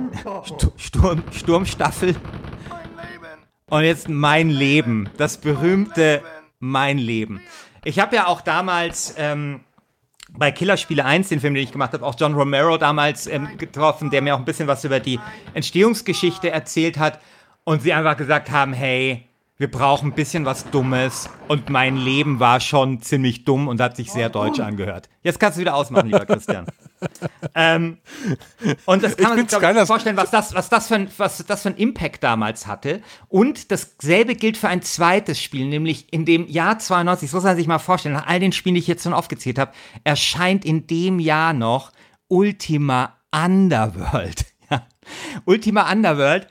Stu- Sturm, Sturmstaffel und jetzt mein Leben, das berühmte Mein Leben. Ich habe ja auch damals ähm, bei Killerspiele 1, den Film, den ich gemacht habe, auch John Romero damals ähm, getroffen, der mir auch ein bisschen was über die Entstehungsgeschichte erzählt hat und sie einfach gesagt haben, hey, wir brauchen ein bisschen was Dummes und mein Leben war schon ziemlich dumm und hat sich sehr deutsch angehört. Jetzt kannst du wieder ausmachen, lieber Christian. Ähm, und das kann man sich geil, vorstellen, was das, was, das für ein, was das für ein Impact damals hatte. Und dasselbe gilt für ein zweites Spiel, nämlich in dem Jahr 92, so soll man sich mal vorstellen, nach all den Spielen, die ich jetzt schon aufgezählt habe, erscheint in dem Jahr noch Ultima Underworld. Ultima Underworld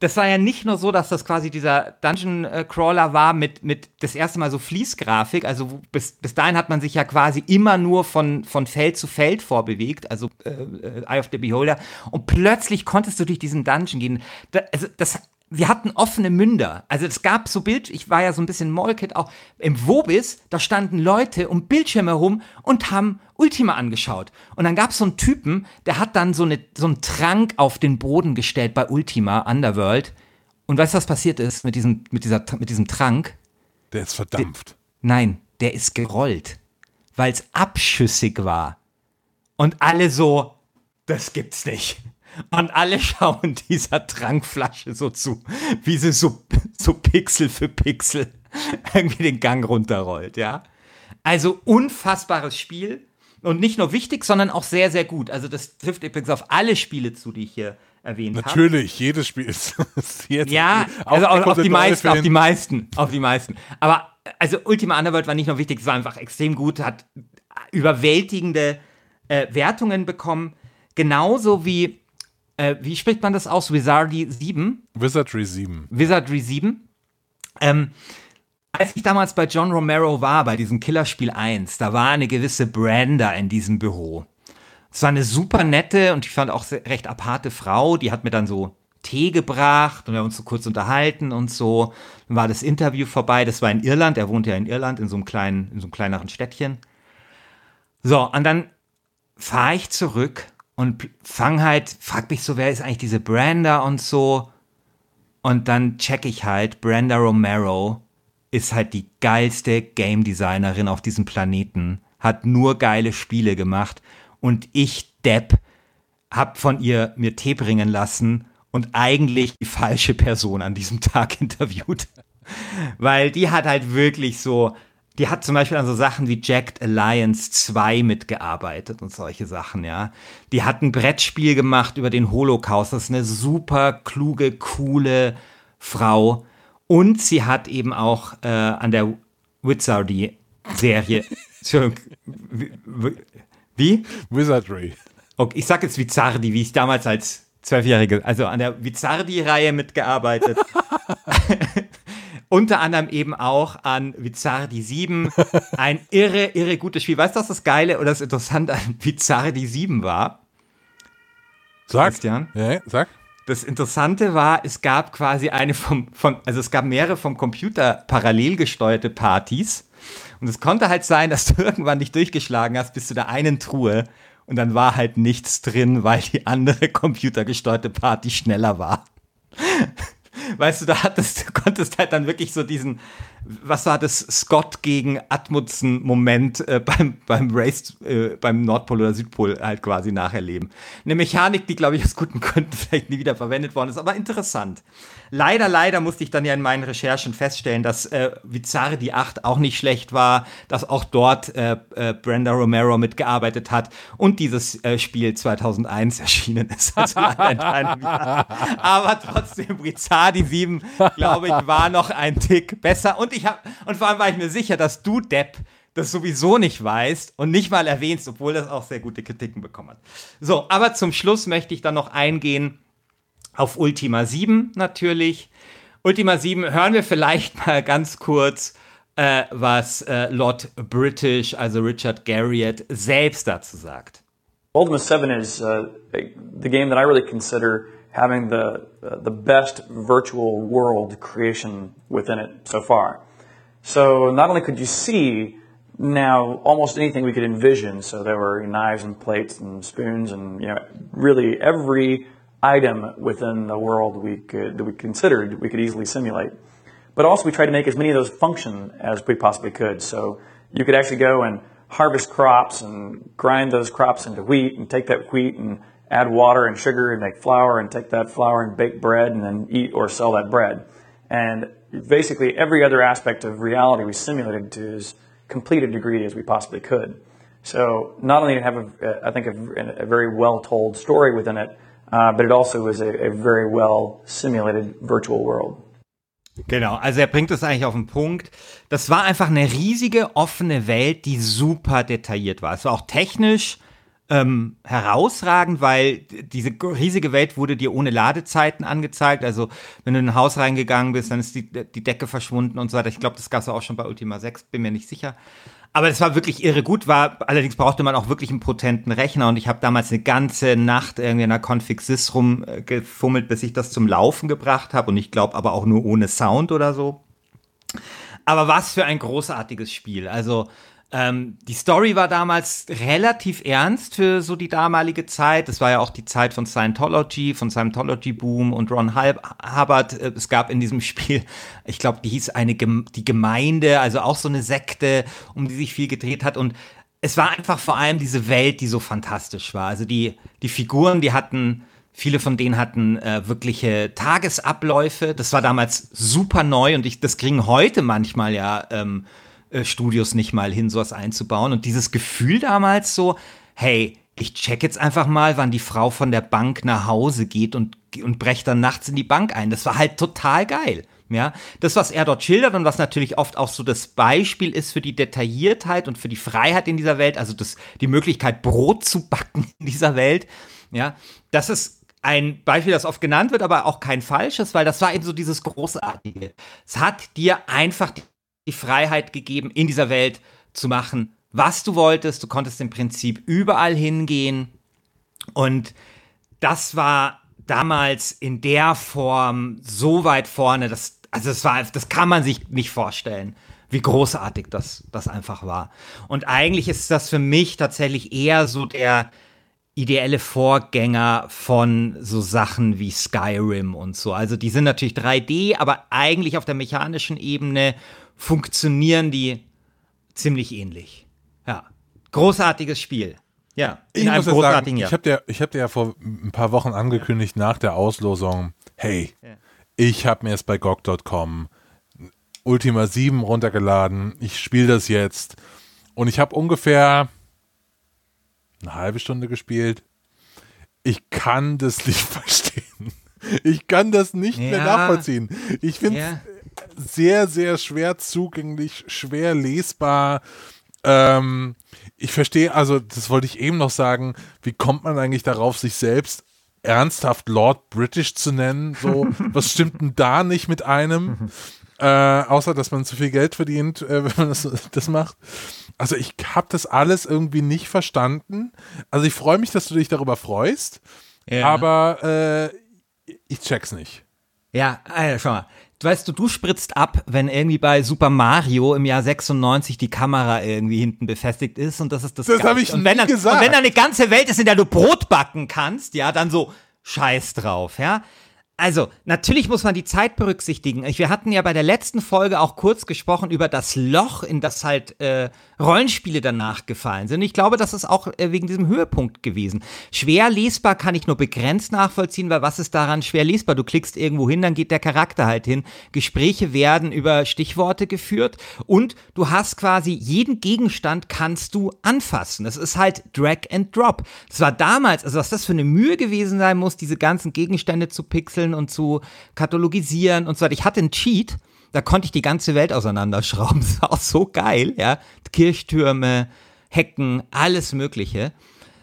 das war ja nicht nur so, dass das quasi dieser Dungeon Crawler war mit, mit das erste Mal so Fließgrafik. Also bis, bis dahin hat man sich ja quasi immer nur von, von Feld zu Feld vorbewegt, also äh, äh Eye of the Beholder. Und plötzlich konntest du durch diesen Dungeon gehen. Da, also das wir hatten offene Münder. Also es gab so Bild, ich war ja so ein bisschen Mollkid auch im Wobis, da standen Leute um Bildschirme herum und haben Ultima angeschaut. Und dann gab es so einen Typen, der hat dann so, eine, so einen Trank auf den Boden gestellt bei Ultima Underworld. Und weißt du, was passiert ist mit diesem, mit dieser, mit diesem Trank? Der ist verdampft. Der, nein, der ist gerollt, weil es abschüssig war. Und alle so, das gibt's nicht. Und alle schauen dieser Trankflasche so zu, wie sie so, so Pixel für Pixel irgendwie den Gang runterrollt, ja. Also unfassbares Spiel und nicht nur wichtig, sondern auch sehr, sehr gut. Also das trifft übrigens auf alle Spiele zu, die ich hier erwähnt habe. Natürlich, hab. jedes Spiel ist, jetzt. Ja, also auf, auf die meisten, auf die meisten, auf die meisten. Aber also Ultima Underworld war nicht nur wichtig, es war einfach extrem gut, hat überwältigende äh, Wertungen bekommen. Genauso wie äh, wie spricht man das aus? Wizardry 7? Wizardry 7. Wizardry 7. Ähm, als ich damals bei John Romero war, bei diesem Killerspiel 1, da war eine gewisse Brander in diesem Büro. Es war eine super nette und ich fand auch recht aparte Frau, die hat mir dann so Tee gebracht und wir haben uns so kurz unterhalten und so. Dann war das Interview vorbei, das war in Irland, er wohnt ja in Irland, in so einem kleinen, in so einem kleineren Städtchen. So, und dann fahre ich zurück und fang halt, frag mich so, wer ist eigentlich diese Branda und so. Und dann check ich halt, Brenda Romero ist halt die geilste Game Designerin auf diesem Planeten, hat nur geile Spiele gemacht und ich, Depp, hab von ihr mir Tee bringen lassen und eigentlich die falsche Person an diesem Tag interviewt. Weil die hat halt wirklich so die hat zum Beispiel an so Sachen wie Jacked Alliance 2 mitgearbeitet und solche Sachen, ja. Die hat ein Brettspiel gemacht über den Holocaust. Das ist eine super kluge, coole Frau. Und sie hat eben auch äh, an der Wizardy-Serie. wie? Wizardry. Okay, ich sag jetzt Wizardi, wie ich damals als Zwölfjährige, also an der Wizardi-Reihe mitgearbeitet. Unter anderem eben auch an Vizardi 7. Ein irre, irre gutes Spiel. Weißt du, was das Geile oder das Interessante an Vizardi 7 war? Sag. Christian? Ja, sag. Das Interessante war, es gab quasi eine vom, von, also es gab mehrere vom Computer parallel gesteuerte Partys. Und es konnte halt sein, dass du irgendwann dich durchgeschlagen hast bis zu der einen Truhe und dann war halt nichts drin, weil die andere computergesteuerte Party schneller war weißt du, da hattest, du konntest halt dann wirklich so diesen, was war das, Scott gegen Atmundsen-Moment äh, beim, beim Race, äh, beim Nordpol oder Südpol halt quasi nacherleben. Eine Mechanik, die, glaube ich, aus guten Gründen vielleicht nie wieder verwendet worden ist, aber interessant. Leider, leider musste ich dann ja in meinen Recherchen feststellen, dass äh, Vizarre die 8 auch nicht schlecht war, dass auch dort äh, äh, Brenda Romero mitgearbeitet hat und dieses äh, Spiel 2001 erschienen ist. Also aber trotzdem, Vizardi 7, glaube ich, war noch ein Tick besser und ich habe und vor allem war ich mir sicher, dass du Depp das sowieso nicht weißt und nicht mal erwähnst, obwohl das auch sehr gute Kritiken bekommen hat. So, aber zum Schluss möchte ich dann noch eingehen auf Ultima 7 natürlich. Ultima 7 hören wir vielleicht mal ganz kurz, äh, was äh, Lord British, also Richard Garriott, selbst dazu sagt. Ultima 7 is uh, the game that I really consider having the, uh, the best virtual world creation within it so far. So not only could you see now almost anything we could envision, so there were knives and plates and spoons and you know really every item within the world we could that we considered we could easily simulate. But also we tried to make as many of those function as we possibly could. So you could actually go and harvest crops and grind those crops into wheat and take that wheat and add water and sugar and make flour and take that flour and bake bread and then eat or sell that bread. And basically every other aspect of reality we simulated to as complete a degree as we possibly could. So not only have a, I think a, a very well told story within it, but it also is a, a very well simulated virtual world. Genau, also er bringt es eigentlich auf den Punkt. Das war einfach eine riesige offene Welt, die super detailliert war. Es war auch technisch ähm, herausragend, weil diese riesige Welt wurde dir ohne Ladezeiten angezeigt. Also wenn du in ein Haus reingegangen bist, dann ist die, die Decke verschwunden und so weiter. Ich glaube, das gab es auch schon bei Ultima 6, bin mir nicht sicher. Aber es war wirklich irre gut, war, allerdings brauchte man auch wirklich einen potenten Rechner und ich habe damals eine ganze Nacht irgendwie in der Config Sys rumgefummelt, bis ich das zum Laufen gebracht habe und ich glaube aber auch nur ohne Sound oder so. Aber was für ein großartiges Spiel. Also ähm, die Story war damals relativ ernst für so die damalige Zeit. Es war ja auch die Zeit von Scientology, von Scientology Boom und Ron Hubbard. Äh, es gab in diesem Spiel, ich glaube, die hieß eine die Gemeinde, also auch so eine Sekte, um die sich viel gedreht hat und es war einfach vor allem diese Welt, die so fantastisch war. Also die die Figuren, die hatten Viele von denen hatten äh, wirkliche Tagesabläufe. Das war damals super neu und ich, das kriegen heute manchmal ja ähm, äh, Studios nicht mal hin, sowas einzubauen. Und dieses Gefühl damals so, hey, ich check jetzt einfach mal, wann die Frau von der Bank nach Hause geht und, und brecht dann nachts in die Bank ein. Das war halt total geil. Ja, das, was er dort schildert und was natürlich oft auch so das Beispiel ist für die Detailliertheit und für die Freiheit in dieser Welt, also das, die Möglichkeit, Brot zu backen in dieser Welt, ja, das ist ein Beispiel, das oft genannt wird, aber auch kein falsches, weil das war eben so dieses Großartige. Es hat dir einfach die die Freiheit gegeben, in dieser Welt zu machen, was du wolltest. Du konntest im Prinzip überall hingehen. Und das war damals in der Form so weit vorne, dass, also das war, das kann man sich nicht vorstellen, wie großartig das, das einfach war. Und eigentlich ist das für mich tatsächlich eher so der ideelle Vorgänger von so Sachen wie Skyrim und so. Also die sind natürlich 3D, aber eigentlich auf der mechanischen Ebene funktionieren die ziemlich ähnlich. Ja, großartiges Spiel. Ja, in ich einem großartigen sagen, Jahr. Ich habe dir, hab dir ja vor ein paar Wochen angekündigt nach der Auslosung, hey, ja. ich habe mir jetzt bei GOG.com Ultima 7 runtergeladen, ich spiele das jetzt und ich habe ungefähr eine halbe Stunde gespielt. Ich kann das nicht verstehen. Ich kann das nicht ja. mehr nachvollziehen. Ich finde ja sehr, sehr schwer zugänglich, schwer lesbar. Ähm, ich verstehe, also das wollte ich eben noch sagen, wie kommt man eigentlich darauf, sich selbst ernsthaft Lord British zu nennen? So, was stimmt denn da nicht mit einem? Äh, außer, dass man zu viel Geld verdient, äh, wenn man das, das macht. Also ich habe das alles irgendwie nicht verstanden. Also ich freue mich, dass du dich darüber freust, ja. aber äh, ich check's nicht. Ja, also schau mal weißt du, du spritzt ab, wenn irgendwie bei Super Mario im Jahr 96 die Kamera irgendwie hinten befestigt ist und das ist das. Das habe ich und wenn, dann, gesagt. Und wenn da eine ganze Welt ist, in der du Brot backen kannst, ja, dann so Scheiß drauf, ja. Also, natürlich muss man die Zeit berücksichtigen. Wir hatten ja bei der letzten Folge auch kurz gesprochen über das Loch, in das halt äh, Rollenspiele danach gefallen sind. Ich glaube, das ist auch äh, wegen diesem Höhepunkt gewesen. Schwer lesbar kann ich nur begrenzt nachvollziehen, weil was ist daran schwer lesbar? Du klickst irgendwo hin, dann geht der Charakter halt hin. Gespräche werden über Stichworte geführt und du hast quasi jeden Gegenstand kannst du anfassen. Das ist halt Drag and Drop. Das war damals, also was das für eine Mühe gewesen sein muss, diese ganzen Gegenstände zu pixeln entwickeln und zu katalogisieren und so weiter. Ich hatte einen Cheat, da konnte ich die ganze Welt auseinanderschrauben. Das war auch so geil, ja. Kirchtürme, Hecken, alles Mögliche.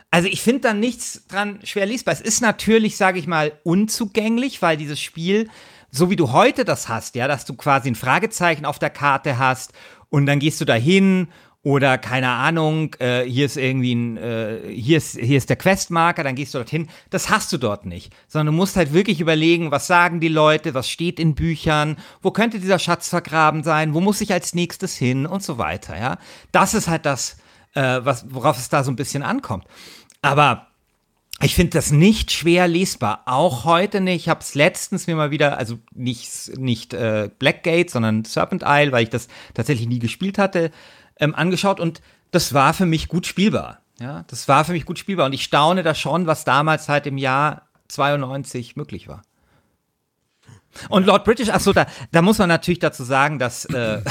Also ich finde da nichts dran schwer lesbar. Es ist natürlich, sage ich mal, unzugänglich, weil dieses Spiel, so wie du heute das hast, ja, dass du quasi ein Fragezeichen auf der Karte hast und dann gehst du da hin oder keine Ahnung, äh, hier ist irgendwie ein, äh, hier ist, hier ist der Questmarker, dann gehst du dorthin. Das hast du dort nicht. Sondern du musst halt wirklich überlegen, was sagen die Leute, was steht in Büchern, wo könnte dieser Schatz vergraben sein, wo muss ich als nächstes hin und so weiter, ja. Das ist halt das, äh, was, worauf es da so ein bisschen ankommt. Aber ich finde das nicht schwer lesbar, auch heute nicht. Ich habe es letztens mir mal wieder, also nicht, nicht äh, Blackgate, sondern Serpent Isle, weil ich das tatsächlich nie gespielt hatte, ähm, angeschaut und das war für mich gut spielbar. Ja, das war für mich gut spielbar und ich staune da schon, was damals halt im Jahr 92 möglich war. Und Lord British, ach so, da, da muss man natürlich dazu sagen, dass, äh,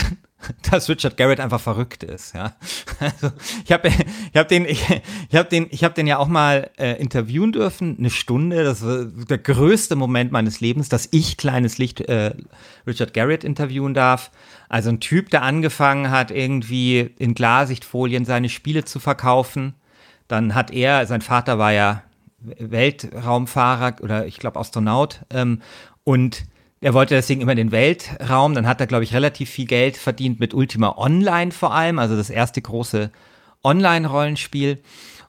dass Richard Garrett einfach verrückt ist. Ja, also ich habe ich hab den, ich, ich habe den, ich habe den ja auch mal äh, interviewen dürfen, eine Stunde. Das war der größte Moment meines Lebens, dass ich kleines Licht äh, Richard Garrett interviewen darf. Also ein Typ, der angefangen hat, irgendwie in Klarsichtfolien seine Spiele zu verkaufen. Dann hat er, sein Vater war ja Weltraumfahrer oder ich glaube Astronaut ähm, und er wollte deswegen immer in den Weltraum. Dann hat er, glaube ich, relativ viel Geld verdient mit Ultima Online vor allem, also das erste große Online-Rollenspiel.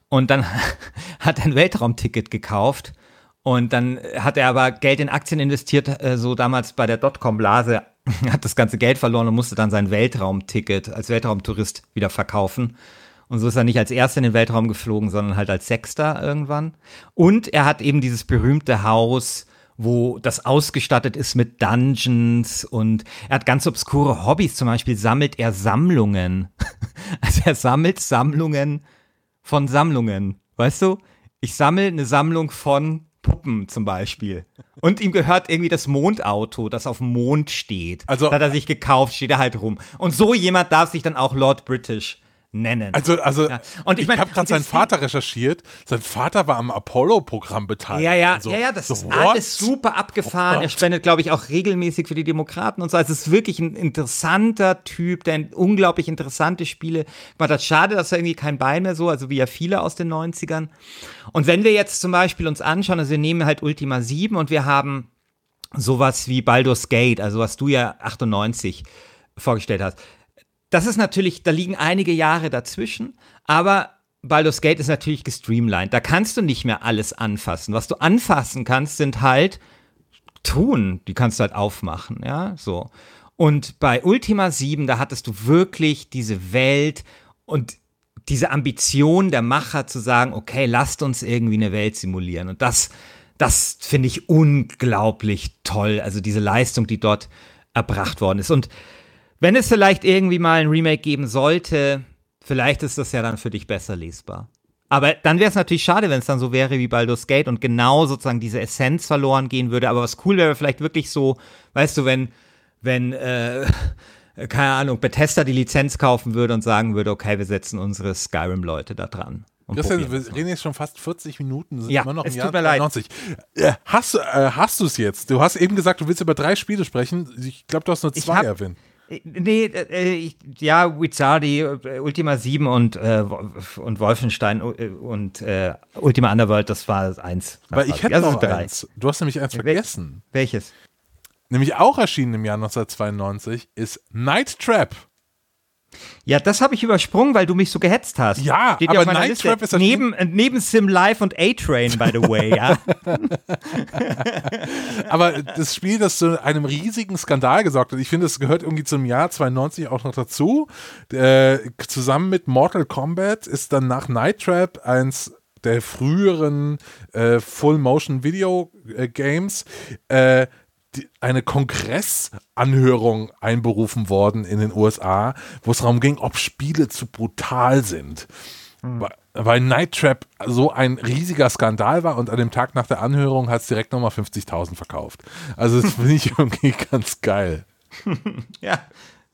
Und dann hat er ein Weltraumticket gekauft. Und dann hat er aber Geld in Aktien investiert, äh, so damals bei der Dotcom-Blase, hat das ganze Geld verloren und musste dann sein Weltraumticket als Weltraumtourist wieder verkaufen. Und so ist er nicht als Erster in den Weltraum geflogen, sondern halt als Sechster irgendwann. Und er hat eben dieses berühmte Haus wo das ausgestattet ist mit Dungeons und er hat ganz obskure Hobbys. Zum Beispiel sammelt er Sammlungen. Also er sammelt Sammlungen von Sammlungen. Weißt du? Ich sammle eine Sammlung von Puppen zum Beispiel. Und ihm gehört irgendwie das Mondauto, das auf dem Mond steht. Also das hat er sich gekauft, steht er halt rum. Und so jemand darf sich dann auch Lord British nennen. Also, also ja. und ich, mein, ich habe gerade seinen Vater recherchiert. Sein Vater war am Apollo-Programm beteiligt. Ja, ja, so, ja, ja, das so, ist what? alles super abgefahren. Oh er spendet, glaube ich, auch regelmäßig für die Demokraten und so. Also es ist wirklich ein interessanter Typ, der unglaublich interessante Spiele gemacht hat. Schade, dass er irgendwie kein Bein mehr so, also wie ja viele aus den 90ern. Und wenn wir jetzt zum Beispiel uns anschauen, also wir nehmen halt Ultima 7 und wir haben sowas wie Baldur's Gate, also was du ja 98 vorgestellt hast das ist natürlich, da liegen einige Jahre dazwischen, aber Baldur's Gate ist natürlich gestreamlined. Da kannst du nicht mehr alles anfassen. Was du anfassen kannst, sind halt Truhen, die kannst du halt aufmachen, ja, so. Und bei Ultima 7, da hattest du wirklich diese Welt und diese Ambition der Macher zu sagen, okay, lasst uns irgendwie eine Welt simulieren. Und das, das finde ich unglaublich toll. Also diese Leistung, die dort erbracht worden ist. Und wenn es vielleicht irgendwie mal ein Remake geben sollte, vielleicht ist das ja dann für dich besser lesbar. Aber dann wäre es natürlich schade, wenn es dann so wäre wie Baldur's Gate und genau sozusagen diese Essenz verloren gehen würde. Aber was cool wäre, vielleicht wirklich so, weißt du, wenn, wenn, äh, keine Ahnung, Bethesda die Lizenz kaufen würde und sagen würde, okay, wir setzen unsere Skyrim-Leute da dran. Christian, wir reden jetzt schon fast 40 Minuten, sind ja, immer noch im Jahr tut mir 90. Leid. Hast, äh, hast du es jetzt? Du hast eben gesagt, du willst über drei Spiele sprechen. Ich glaube, du hast nur zwei erwähnt. Nee, äh, ja, Wizardi, äh, Ultima 7 und, äh, und Wolfenstein äh, und äh, Ultima Underworld, das war eins. Aber ich hätte noch eins. Du hast nämlich eins vergessen. Welches? Nämlich auch erschienen im Jahr 1992 ist Night Trap. Ja, das habe ich übersprungen, weil du mich so gehetzt hast. Ja, Steht aber Night Liste. Trap ist neben, neben Sim Life und A-Train, by the way, ja. aber das Spiel, das zu einem riesigen Skandal gesorgt hat, ich finde, es gehört irgendwie zum Jahr 92 auch noch dazu. Äh, zusammen mit Mortal Kombat ist dann nach Night Trap eins der früheren äh, Full-Motion-Video-Games äh, die, eine Kongressanhörung einberufen worden in den USA, wo es darum ging, ob Spiele zu brutal sind. Mhm. Weil Night Trap so ein riesiger Skandal war und an dem Tag nach der Anhörung hat es direkt nochmal 50.000 verkauft. Also das finde ich irgendwie ganz geil. ja,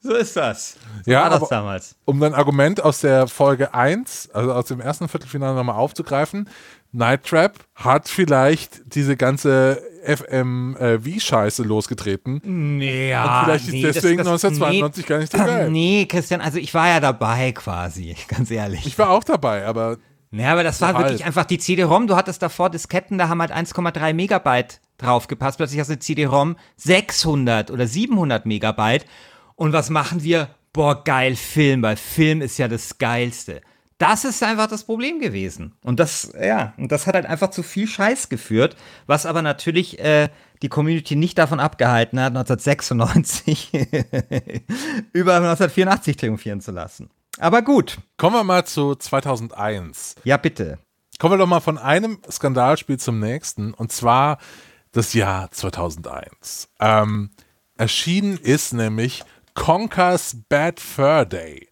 so ist das. So ja, war das damals. Um dein Argument aus der Folge 1, also aus dem ersten Viertelfinale nochmal aufzugreifen, Night Trap hat vielleicht diese ganze FMV-Scheiße losgetreten. Nee, ja. Und vielleicht nee, ist deswegen das, das, 1992 nee, gar nicht so geil. Nee, Christian, also ich war ja dabei quasi, ganz ehrlich. Ich war auch dabei, aber. Ja, aber das war halt. wirklich einfach die CD-ROM. Du hattest davor Disketten, da haben halt 1,3 Megabyte draufgepasst. Plötzlich hast du eine CD-ROM 600 oder 700 Megabyte. Und was machen wir? Boah, geil, Film, weil Film ist ja das Geilste. Das ist einfach das Problem gewesen. Und das, ja, und das hat halt einfach zu viel Scheiß geführt, was aber natürlich äh, die Community nicht davon abgehalten hat, 1996 über 1984 triumphieren zu lassen. Aber gut. Kommen wir mal zu 2001. Ja, bitte. Kommen wir doch mal von einem Skandalspiel zum nächsten, und zwar das Jahr 2001. Ähm, erschienen ist nämlich Conker's Bad Fur Day.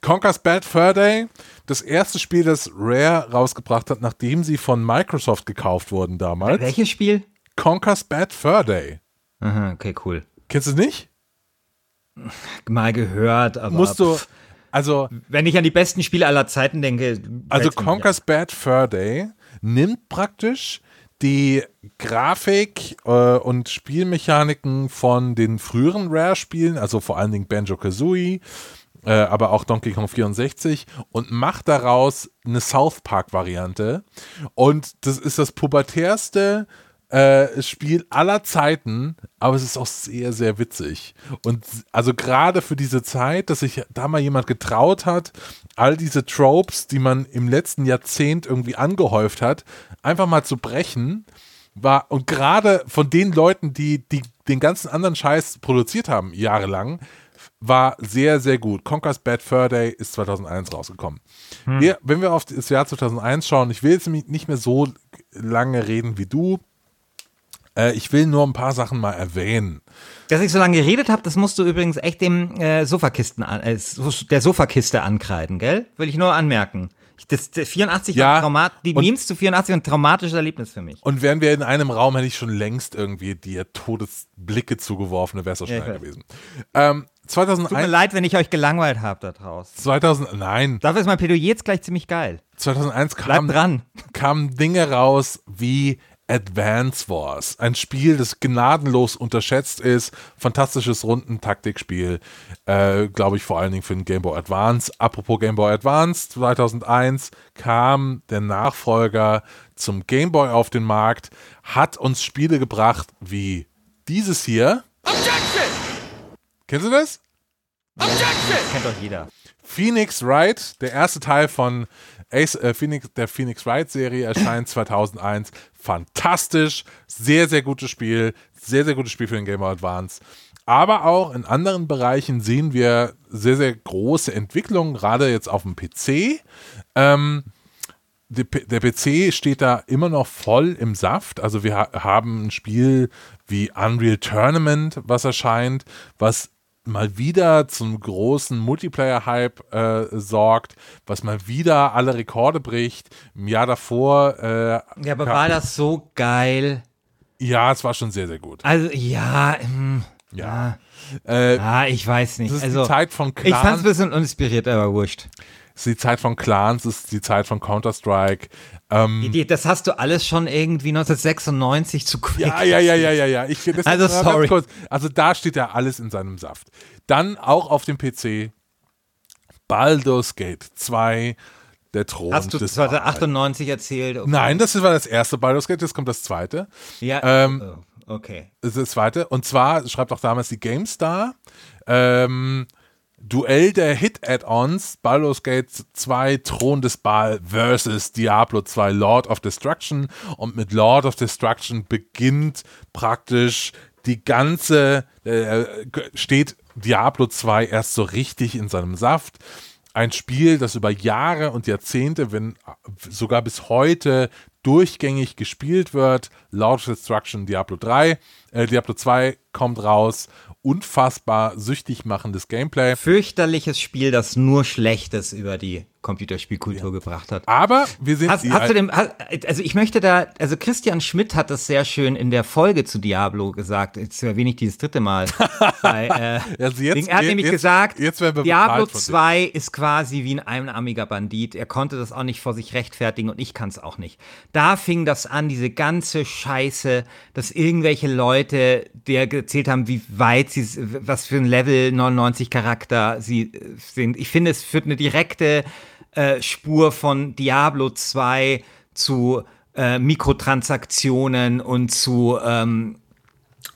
Conker's Bad Fur Day, das erste Spiel, das Rare rausgebracht hat, nachdem sie von Microsoft gekauft wurden damals. Welches Spiel? Conker's Bad Fur Day. Aha, okay, cool. Kennst du es nicht? Mal gehört, aber. Musst du, also, wenn ich an die besten Spiele aller Zeiten denke. also Conker's Bad Fur Day nimmt praktisch die Grafik äh, und Spielmechaniken von den früheren Rare-Spielen, also vor allen Dingen Banjo-Kazooie, äh, aber auch Donkey Kong 64 und macht daraus eine South Park-Variante. Und das ist das pubertärste äh, Spiel aller Zeiten, aber es ist auch sehr, sehr witzig. Und also gerade für diese Zeit, dass sich da mal jemand getraut hat, all diese Tropes, die man im letzten Jahrzehnt irgendwie angehäuft hat, einfach mal zu brechen, war, und gerade von den Leuten, die, die den ganzen anderen Scheiß produziert haben, jahrelang, war sehr, sehr gut. Conker's Bad Fur Day ist 2001 rausgekommen. Wir, wenn wir auf das Jahr 2001 schauen, ich will jetzt nicht mehr so lange reden wie du. Äh, ich will nur ein paar Sachen mal erwähnen. Dass ich so lange geredet habe, das musst du übrigens echt dem äh, Sofakisten an, äh, der Sofakiste ankreiden, gell? Will ich nur anmerken. Das, das 84 Ja, war Traumat, die und- Memes zu 84 ein traumatisches Erlebnis für mich. Und wären wir in einem Raum, hätte ich schon längst irgendwie dir Todesblicke zugeworfen, wäre es so Ja, gewesen. Ähm, Tut mir 2001, leid, wenn ich euch gelangweilt habe da draußen. 2000, nein, Dafür ist mein Plädoyer jetzt gleich ziemlich geil. 2001 Bleibt kam, dran. kamen Dinge raus wie Advance Wars. Ein Spiel, das gnadenlos unterschätzt ist. Fantastisches Rundentaktikspiel. Äh, Glaube ich vor allen Dingen für den Game Boy Advance. Apropos Game Boy Advance, 2001 kam der Nachfolger zum Game Boy auf den Markt, hat uns Spiele gebracht wie dieses hier. Kennst du das? Kennt doch jeder. Phoenix Wright, der erste Teil von Ace, äh, Phoenix, der Phoenix Wright Serie erscheint 2001. Fantastisch, sehr, sehr gutes Spiel, sehr, sehr gutes Spiel für den Game Boy Advance. Aber auch in anderen Bereichen sehen wir sehr, sehr große Entwicklungen, gerade jetzt auf dem PC. Ähm, der PC steht da immer noch voll im Saft. Also wir ha haben ein Spiel wie Unreal Tournament, was erscheint, was mal wieder zum großen Multiplayer-Hype äh, sorgt, was mal wieder alle Rekorde bricht. Im Jahr davor, äh, Ja, aber war das so geil? ja, es war schon sehr, sehr gut. Also, ja, ähm, Ja. Äh, ah, ich weiß nicht. das ist also, die Zeit von ich fand's Clans, ein bisschen uninspiriert, aber wurscht. Ist die Zeit von Clans, ist die Zeit von Counter-Strike. Ähm, das hast du alles schon irgendwie 1996 zu Quick. Ja, ja, ja, ja, ja, ja. Ich, das Also, sorry. Kurz. Also da steht ja alles in seinem Saft. Dann auch auf dem PC Baldur's Gate 2, der Thron Hast du des 2098 erzählt? Okay. Nein, das war das erste Baldur's Gate, jetzt kommt das zweite. Ja, Ähm, oh, okay. Das das zweite. Und zwar schreibt auch damals die GameStar, ähm, Duell der Hit-Add-ons, Baldur's Gate 2, Thron des Baal versus Diablo 2, Lord of Destruction. Und mit Lord of Destruction beginnt praktisch die ganze, äh, steht Diablo 2 erst so richtig in seinem Saft. Ein Spiel, das über Jahre und Jahrzehnte, wenn sogar bis heute durchgängig gespielt wird. Of Destruction, Diablo 3, äh, Diablo 2 kommt raus. Unfassbar süchtig machendes Gameplay. Fürchterliches Spiel, das nur Schlechtes über die Computerspielkultur gebracht hat. Aber wir sind Hast, hast du dem, also ich möchte da, also Christian Schmidt hat das sehr schön in der Folge zu Diablo gesagt. Jetzt erwähne ich dieses dritte Mal. Bei, äh, Also jetzt- Ding, er hat jetzt- nämlich jetzt- gesagt, Diablo bezahlt von dir. 2 ist quasi wie ein einarmiger Bandit. Er konnte das auch nicht vor sich rechtfertigen und ich kann es auch nicht. Da fing das an, diese ganze Scheiße, dass irgendwelche Leute dir erzählt haben, wie weit sie, was für ein Level 99 Charakter sie äh, sind. Ich finde, es führt eine direkte äh, Spur von Diablo 2 zu äh, Mikrotransaktionen und zu ähm,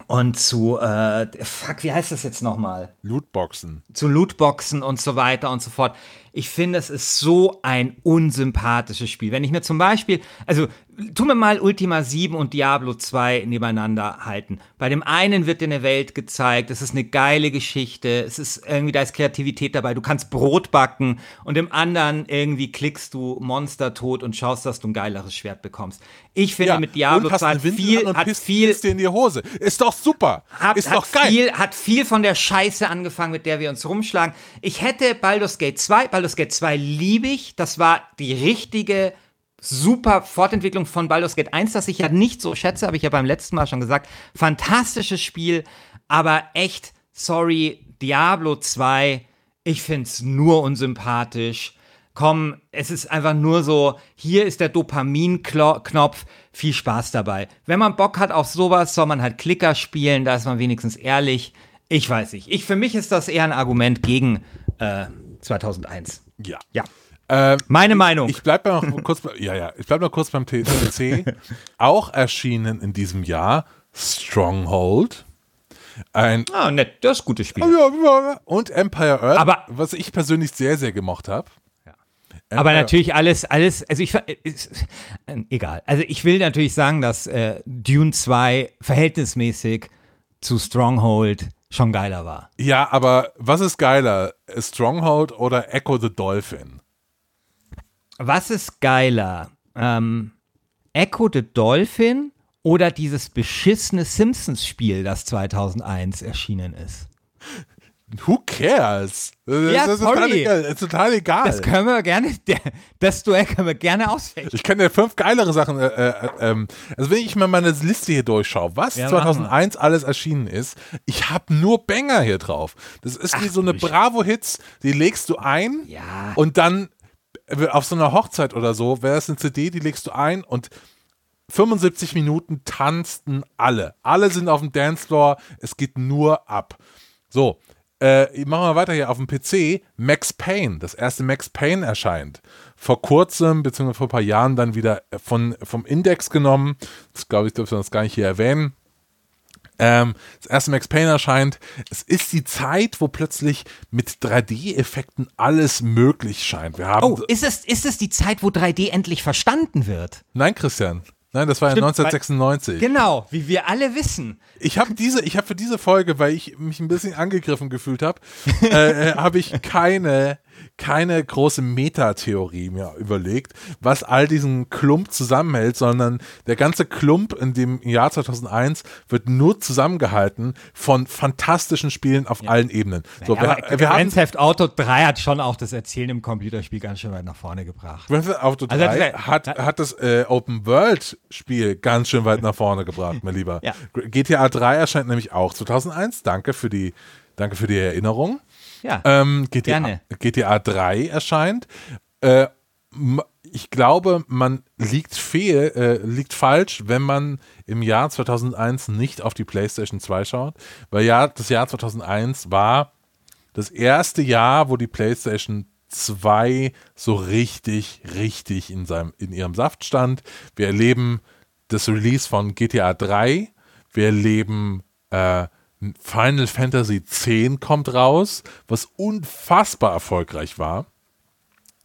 und zu äh, fuck, wie heißt das jetzt nochmal? Lootboxen. Zu Lootboxen und so weiter und so fort. Ich finde, es ist so ein unsympathisches Spiel. Wenn ich mir zum Beispiel, also tu mir mal Ultima 7 und Diablo 2 nebeneinander halten. Bei dem einen wird dir eine Welt gezeigt, es ist eine geile Geschichte, es ist irgendwie, da ist Kreativität dabei, du kannst Brot backen und im anderen irgendwie klickst du Monster tot und schaust, dass du ein geileres Schwert bekommst. Ich finde, mit Diablo 2 hat viel, hat viel, dir in die Hose. Ist doch super. Hat, ist hat doch geil. Viel, hat viel von der Scheiße angefangen, mit der wir uns rumschlagen. Ich hätte Baldur's Gate 2, Baldur's Gate 2 liebe ich. Das war die richtige, super Fortentwicklung von Baldur's Gate 1, das ich ja nicht so schätze, habe ich ja beim letzten Mal schon gesagt. Fantastisches Spiel, aber echt, sorry, Diablo 2, ich finde es nur unsympathisch. Komm, es ist einfach nur so, hier ist der Dopamin-Knopf, viel Spaß dabei. Wenn man Bock hat auf sowas, soll man halt Klicker spielen, da ist man wenigstens ehrlich. Ich weiß nicht. Ich, für mich ist das eher ein Argument gegen äh, 2001. Ja. Ja. Ähm, Meine Meinung. Ich bleibe noch kurz, bei- ja, ja, ich bleib noch kurz beim TCC. Auch erschienen in diesem Jahr Stronghold. Ein ah, nett, das ist ein gutes Spiel. und Empire Earth, Aber- was ich persönlich sehr, sehr gemocht habe. Aber natürlich alles, alles, also ich, ist, äh, egal. Also ich will natürlich sagen, dass äh, Dune 2 verhältnismäßig zu Stronghold schon geiler war. Ja, aber was ist geiler? Stronghold oder Echo the Dolphin? Was ist geiler? Ähm, Echo the Dolphin oder dieses beschissene Simpsons-Spiel, das 2001 erschienen ist? Who cares? Das, Ja, das ist total sorry. egal. Ist total egal. Das können wir gerne, das Duell können wir gerne ausfechten. ich kann dir fünf geilere Sachen. Äh, äh, ähm, also wenn ich mal meine Liste hier durchschaue, was Ja, 2001 alles erschienen ist, ich habe nur Banger hier drauf. Das ist wie so eine Bravo-Hits, die legst du ein Ja. und dann äh, auf so einer Hochzeit oder so wäre es eine CD, die legst du ein und 75 Minuten tanzten alle. Alle sind auf dem Dancefloor, es geht nur ab. So, äh, machen wir weiter hier auf dem PC. Max Payne, das erste Max Payne erscheint. Vor kurzem, beziehungsweise vor ein paar Jahren dann wieder von, vom Index genommen. Das glaube ich, dürfen wir das gar nicht hier erwähnen. Ähm, das erste Max Payne erscheint. Es ist die Zeit, wo plötzlich mit 3D-Effekten alles möglich scheint. Wir haben. Oh, ist es, ist es die Zeit, wo 3D endlich verstanden wird? Nein, Christian. Nein, das war ja Stimmt, 1996. Genau, wie wir alle wissen. Ich habe diese, ich habe für diese Folge, weil ich mich ein bisschen angegriffen gefühlt habe, äh, äh, habe ich keine, keine große Metatheorie mir überlegt, was all diesen Klump zusammenhält, sondern der ganze Klump in dem Jahr 2001 wird nur zusammengehalten von fantastischen Spielen auf allen Ebenen. So, Ja, wir, wir Grand Theft Auto 3 hat schon auch das Erzählen im Computerspiel ganz schön weit nach vorne gebracht. Grand Theft Auto 3 Also das- hat, hat das äh, Open World Spiel ganz schön weit nach vorne gebracht, mein Lieber. Ja. GTA 3 erscheint nämlich auch 2001. Danke für die, danke für die Erinnerung. Ja. Ähm, GTA, Gerne. GTA 3 erscheint. Äh, ich glaube, man liegt, fehl, äh, liegt falsch, wenn man im Jahr 2001 nicht auf die PlayStation 2 schaut, weil ja, das Jahr 2001 war das erste Jahr, wo die PlayStation 2 so richtig, richtig in, seinem, in ihrem Saft stand. Wir erleben das Release von GTA 3. Wir erleben äh, Final Fantasy X kommt raus, was unfassbar erfolgreich war.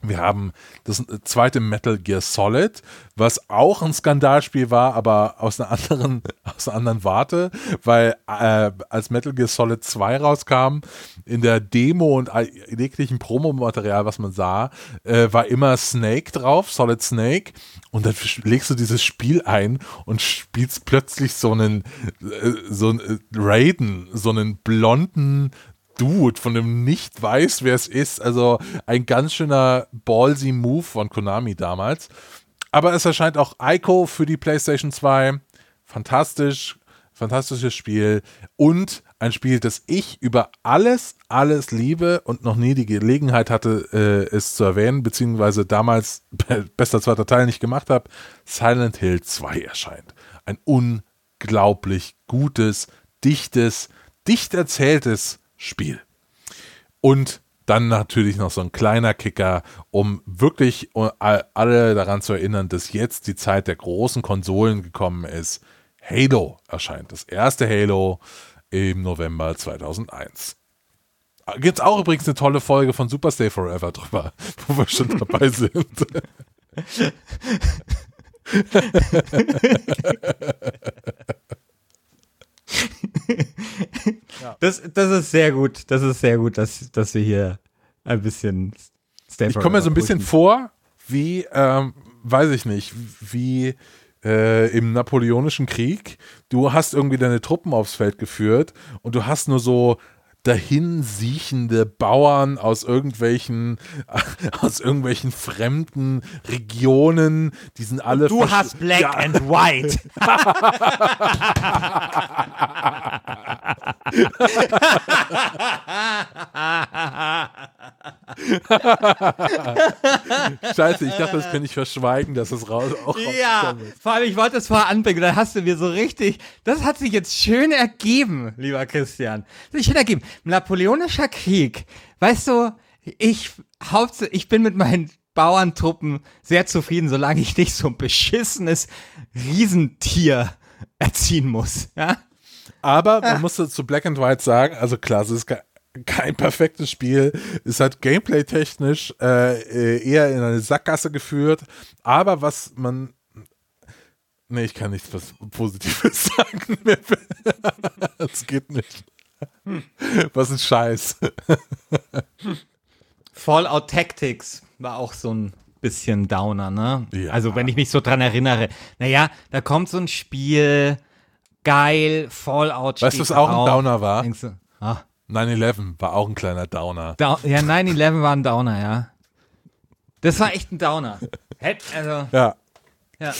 Wir haben das zweite Metal Gear Solid, was auch ein Skandalspiel war, aber aus einer anderen, aus einer anderen Warte, weil äh, als Metal Gear Solid 2 rauskam, in der Demo und jeglichen Promomaterial, was man sah, äh, war immer Snake drauf, Solid Snake, und dann legst du dieses Spiel ein und spielst plötzlich so einen, äh, so einen äh, Raiden, so einen blonden Dude, von dem nicht weiß, wer es ist. Also ein ganz schöner ballsy Move von Konami damals. Aber es erscheint auch Ico für die PlayStation 2. Fantastisch, fantastisches Spiel. Und ein Spiel, das ich über alles, alles liebe und noch nie die Gelegenheit hatte, äh, es zu erwähnen, beziehungsweise damals bester zweiter Teil nicht gemacht habe. Silent Hill 2 erscheint. Ein unglaublich gutes, dichtes, dicht erzähltes Spiel. Und dann natürlich noch so ein kleiner Kicker, um wirklich alle daran zu erinnern, dass jetzt die Zeit der großen Konsolen gekommen ist. Halo erscheint. Das erste Halo im November 2001. Gibt's auch übrigens eine tolle Folge von Super Stay Forever drüber, wo wir schon dabei sind. Das, das ist sehr gut. Das ist sehr gut, dass, dass wir hier ein bisschen Stay Ich komme mir so ein bisschen vor, wie, ähm, weiß ich nicht, wie äh, im Napoleonischen Krieg. Du hast irgendwie deine Truppen aufs Feld geführt und du hast nur so dahin siechende Bauern aus irgendwelchen aus irgendwelchen fremden Regionen, die sind alle Du hast Black Ja. and White. Scheiße, ich dachte, das könnte ich verschweigen, dass es raus auch Ja, vor allem, ich wollte es vorher anbringen, dann hast du mir so richtig, das hat sich jetzt schön ergeben, lieber Christian. Das hat sich schön ergeben. Napoleonischer Krieg, weißt du, ich, Hauptsache, ich bin mit meinen Bauerntruppen sehr zufrieden, solange ich nicht so ein beschissenes Riesentier erziehen muss, ja? Aber man muss zu Black and White sagen, also klar, es ist ke- kein perfektes Spiel. Es hat gameplay-technisch äh, eher in eine Sackgasse geführt. Aber was man. Nee, ich kann nichts was Positives sagen. Das geht nicht. Was ein Scheiß. Fallout Tactics war auch so ein bisschen Downer, ne? Ja. Also, wenn ich mich so dran erinnere. Naja, da kommt so ein Spiel, geil, Fallout Weißt du, was auch ein. Downer war? Denkst du, ah, 9-11 war auch ein kleiner Downer. Dau- ja, 9-11 war ein Downer, ja. Das war echt ein Downer. Also, Ja. ja.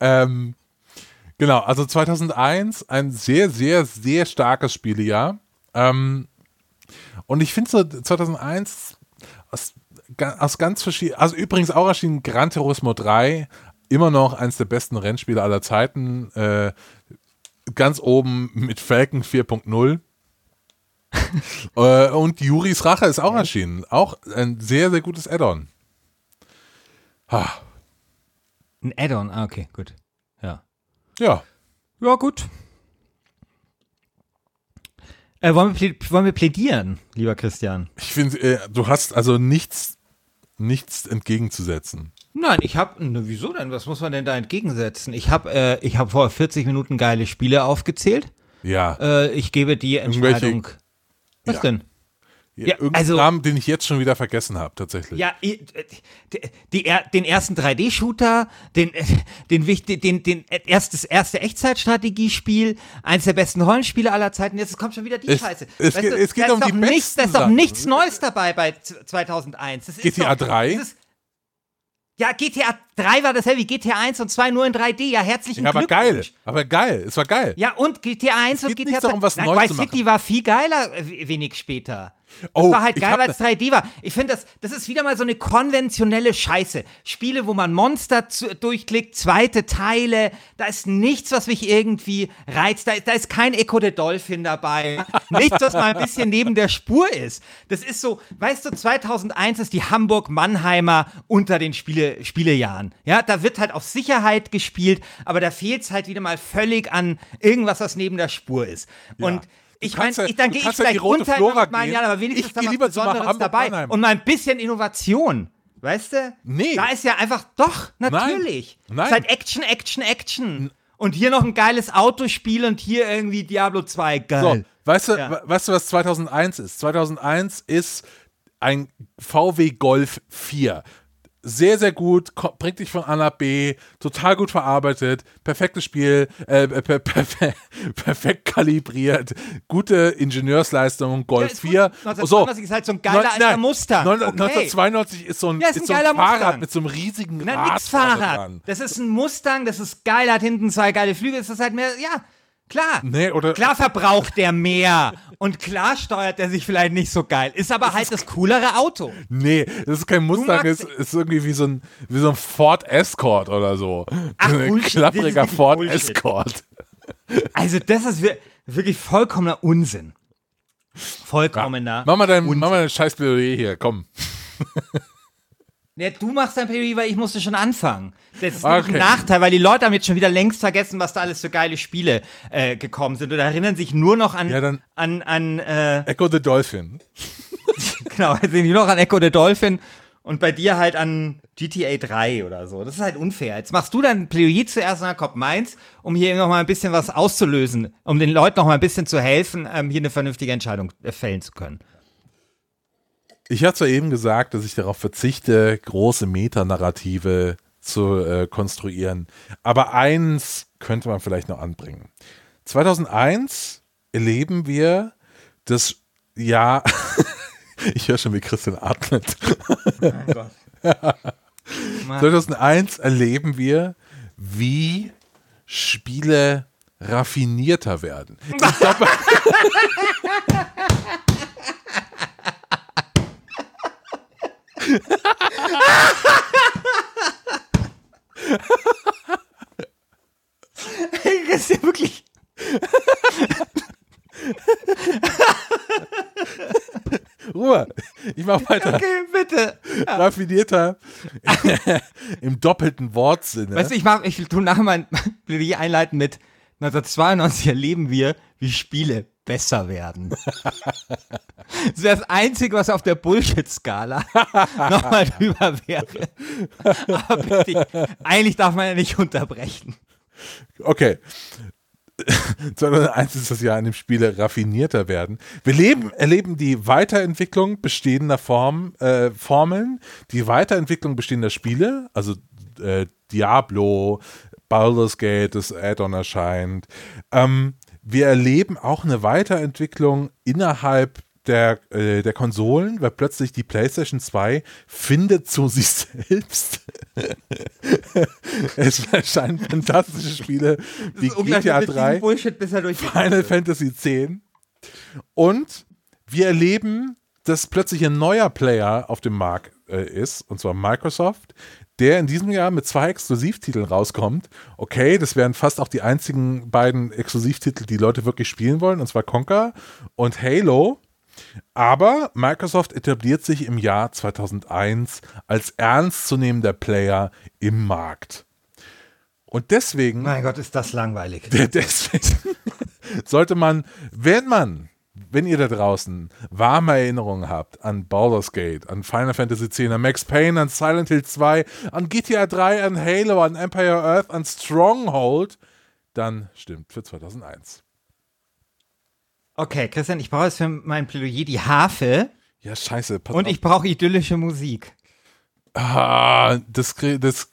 Ähm, genau, also 2001 ein sehr, sehr, sehr starkes Spielejahr. Ähm, und ich finde so 2001 aus, aus ganz verschiedenen, also übrigens auch erschienen Gran Turismo 3, immer noch eines der besten Rennspiele aller Zeiten. Äh, ganz oben mit Falcon 4.0. äh, und Juris Rache ist auch erschienen. Auch ein sehr, sehr gutes Add-on. Ein Add-on, ah, okay, gut. Ja. ja. Gut. Äh, wollen, wir wollen wir plädieren, lieber Christian? Ich finde, äh, du hast also nichts, nichts entgegenzusetzen. Nein, ich habe, ne, wieso denn? Was muss man denn da entgegensetzen? Ich habe äh, ich hab vor 40 Minuten geile Spiele aufgezählt. Ja. Äh, ich gebe die Irgendwelche- Entscheidung. Was Ja. denn? Ja Irgendein also- Namen, den ich jetzt schon wieder vergessen habe, tatsächlich. Ja, äh, die, die, den ersten 3D-Shooter, den, äh, den, wichtig- den, den äh, erstes, erste Echtzeitstrategiespiel, eins der besten Rollenspiele aller Zeiten. Jetzt kommt schon wieder die Es- Scheiße. es geht- es geht um doch die nichts, besten Da ist doch nichts Neues dabei bei z- 2001. Das GTA doch, 3? das ist- ja, GTA 3 war dasselbe wie GTA 1 und 2 nur in 3D. Ja, herzlichen Ja, aber Glückwunsch. geil. Aber geil. Es war geil. Ja, und GTA 1 und geht GTA nicht 2. darum, was Nein, neu Vice zu machen. City war viel geiler, wenig später. Das Oh, war halt geil, weil ne- es 3D war. Ich finde, das, das ist wieder mal so eine konventionelle Scheiße. Spiele, wo man Monster zu, durchklickt, zweite Teile, da ist nichts, was mich irgendwie reizt. Da, da ist kein Echo the Dolphin dabei. nichts, was mal ein bisschen neben der Spur ist. Das ist so, weißt du, 2001 ist die Hamburg-Mannheimer unter den Spiele, Spielejahren. Ja, da wird halt auf Sicherheit gespielt, aber da fehlt es halt wieder mal völlig an irgendwas, was neben der Spur ist. Und ich meine, ja- dann gehe ich ja vielleicht rote unter Flora meinen. Jahren, aber wenigstens Ich da was Besonderes dabei. Mannheim. Und mal ein bisschen Innovation. Weißt du? Nee. Da ist ja einfach, doch, natürlich. Nein. Ist halt Action, Action, Action. Und hier noch ein geiles Autospiel und hier irgendwie Diablo 2. Geil. So, weißt du, Ja. weißt du, was 2001 ist? 2001 ist ein VW Golf 4. Sehr, sehr gut, bringt dich von A nach B, total gut verarbeitet, perfektes Spiel, äh, per, perfe perfekt kalibriert, gute Ingenieursleistung, Golf gut. 4. 1992 ist halt so ein geiler Neun- alter Mustang. neun- Okay. 1992 ist so ein, Ja, ist ein ist so ein Fahrrad Mustang. mit so einem riesigen Rad Fahrrad. dran. Das ist ein Mustang, das ist geil, hat hinten zwei geile Flügel. Das ist halt mehr, ja, klar. Nee, oder- Klar verbraucht der mehr. Und klar steuert er sich vielleicht nicht so geil. Ist aber halt das coolere Auto. Nee, das ist kein Mustang, ist, ist irgendwie wie so, ein, wie so ein Ford Escort oder so. Ach, ein Bullshit, klappriger das ist Ford Bullshit. Escort. Also, das ist wir- wirklich vollkommener Unsinn. Vollkommener. Mach mal dein, Unsinn. mach mal dein scheiß Plädoyer hier, komm. Ja, du machst dein Plädoyer, weil ich musste schon anfangen. Das ist Okay. ein Nachteil, weil die Leute haben jetzt schon wieder längst vergessen, was da alles für geile Spiele äh, gekommen sind und erinnern sich nur noch an, Ja, dann- an, an äh, Echo the Dolphin. genau, also die noch an Echo the Dolphin und bei dir halt an GTA 3 oder so. Das ist halt unfair. Jetzt machst du dein Plädoyer zuerst und dann kommt meins, um hier noch mal ein bisschen was auszulösen, um den Leuten noch mal ein bisschen zu helfen, ähm, hier eine vernünftige Entscheidung äh, fällen zu können. Ich hatte zwar eben gesagt, dass ich darauf verzichte, große Metanarrative zu äh, konstruieren, aber eins könnte man vielleicht noch anbringen. 2001 erleben wir das Jahr, ich höre schon wie Christian atmet. Gott. 2001 erleben wir, wie Spiele raffinierter werden. Ich glaube, Das ist ja wirklich. Ruhe, ich mache weiter. Okay, bitte. Raffinierter im doppelten Wortsinne. Weißt du, ich mach, ich tu nachher mein Plädoyer einleiten mit 1992 erleben wir, wie Spiele besser werden. Das wäre das Einzige, was auf der Bullshit-Skala nochmal drüber wäre. Aber bitte, eigentlich darf man ja nicht unterbrechen. Okay. 2001 ist das Jahr, in dem Spiele raffinierter werden. Wir leben, erleben die Weiterentwicklung bestehender Form, äh, Formeln, die Weiterentwicklung bestehender Spiele, also äh, Diablo, Baldur's Gate, das Add-on erscheint. Ähm, wir erleben auch eine Weiterentwicklung innerhalb der, äh, der Konsolen, weil plötzlich die PlayStation 2 findet zu sich selbst. es erscheinen fantastische Spiele wie GTA 3, Bullshit. Final Fantasy X. Und wir erleben, dass plötzlich ein neuer Player auf dem Markt äh, ist, und zwar Microsoft, der in diesem Jahr mit zwei Exklusivtiteln rauskommt. Okay, das wären fast auch die einzigen beiden Exklusivtitel, die Leute wirklich spielen wollen, und zwar Conker und Halo. Aber Microsoft etabliert sich im Jahr 2001 als ernstzunehmender Player im Markt. Und deswegen Mein Gott, ist das langweilig. Deswegen sollte man, wenn man, wenn ihr da draußen warme Erinnerungen habt an Baldur's Gate, an Final Fantasy X, an Max Payne, an Silent Hill 2, an GTA 3, an Halo, an Empire Earth, an Stronghold, dann stimmt für 2001. Okay, Christian, ich brauche jetzt für mein Plädoyer die Harfe Ja, scheiße. Pass und auf. ich brauche idyllische Musik. Ah, das, das,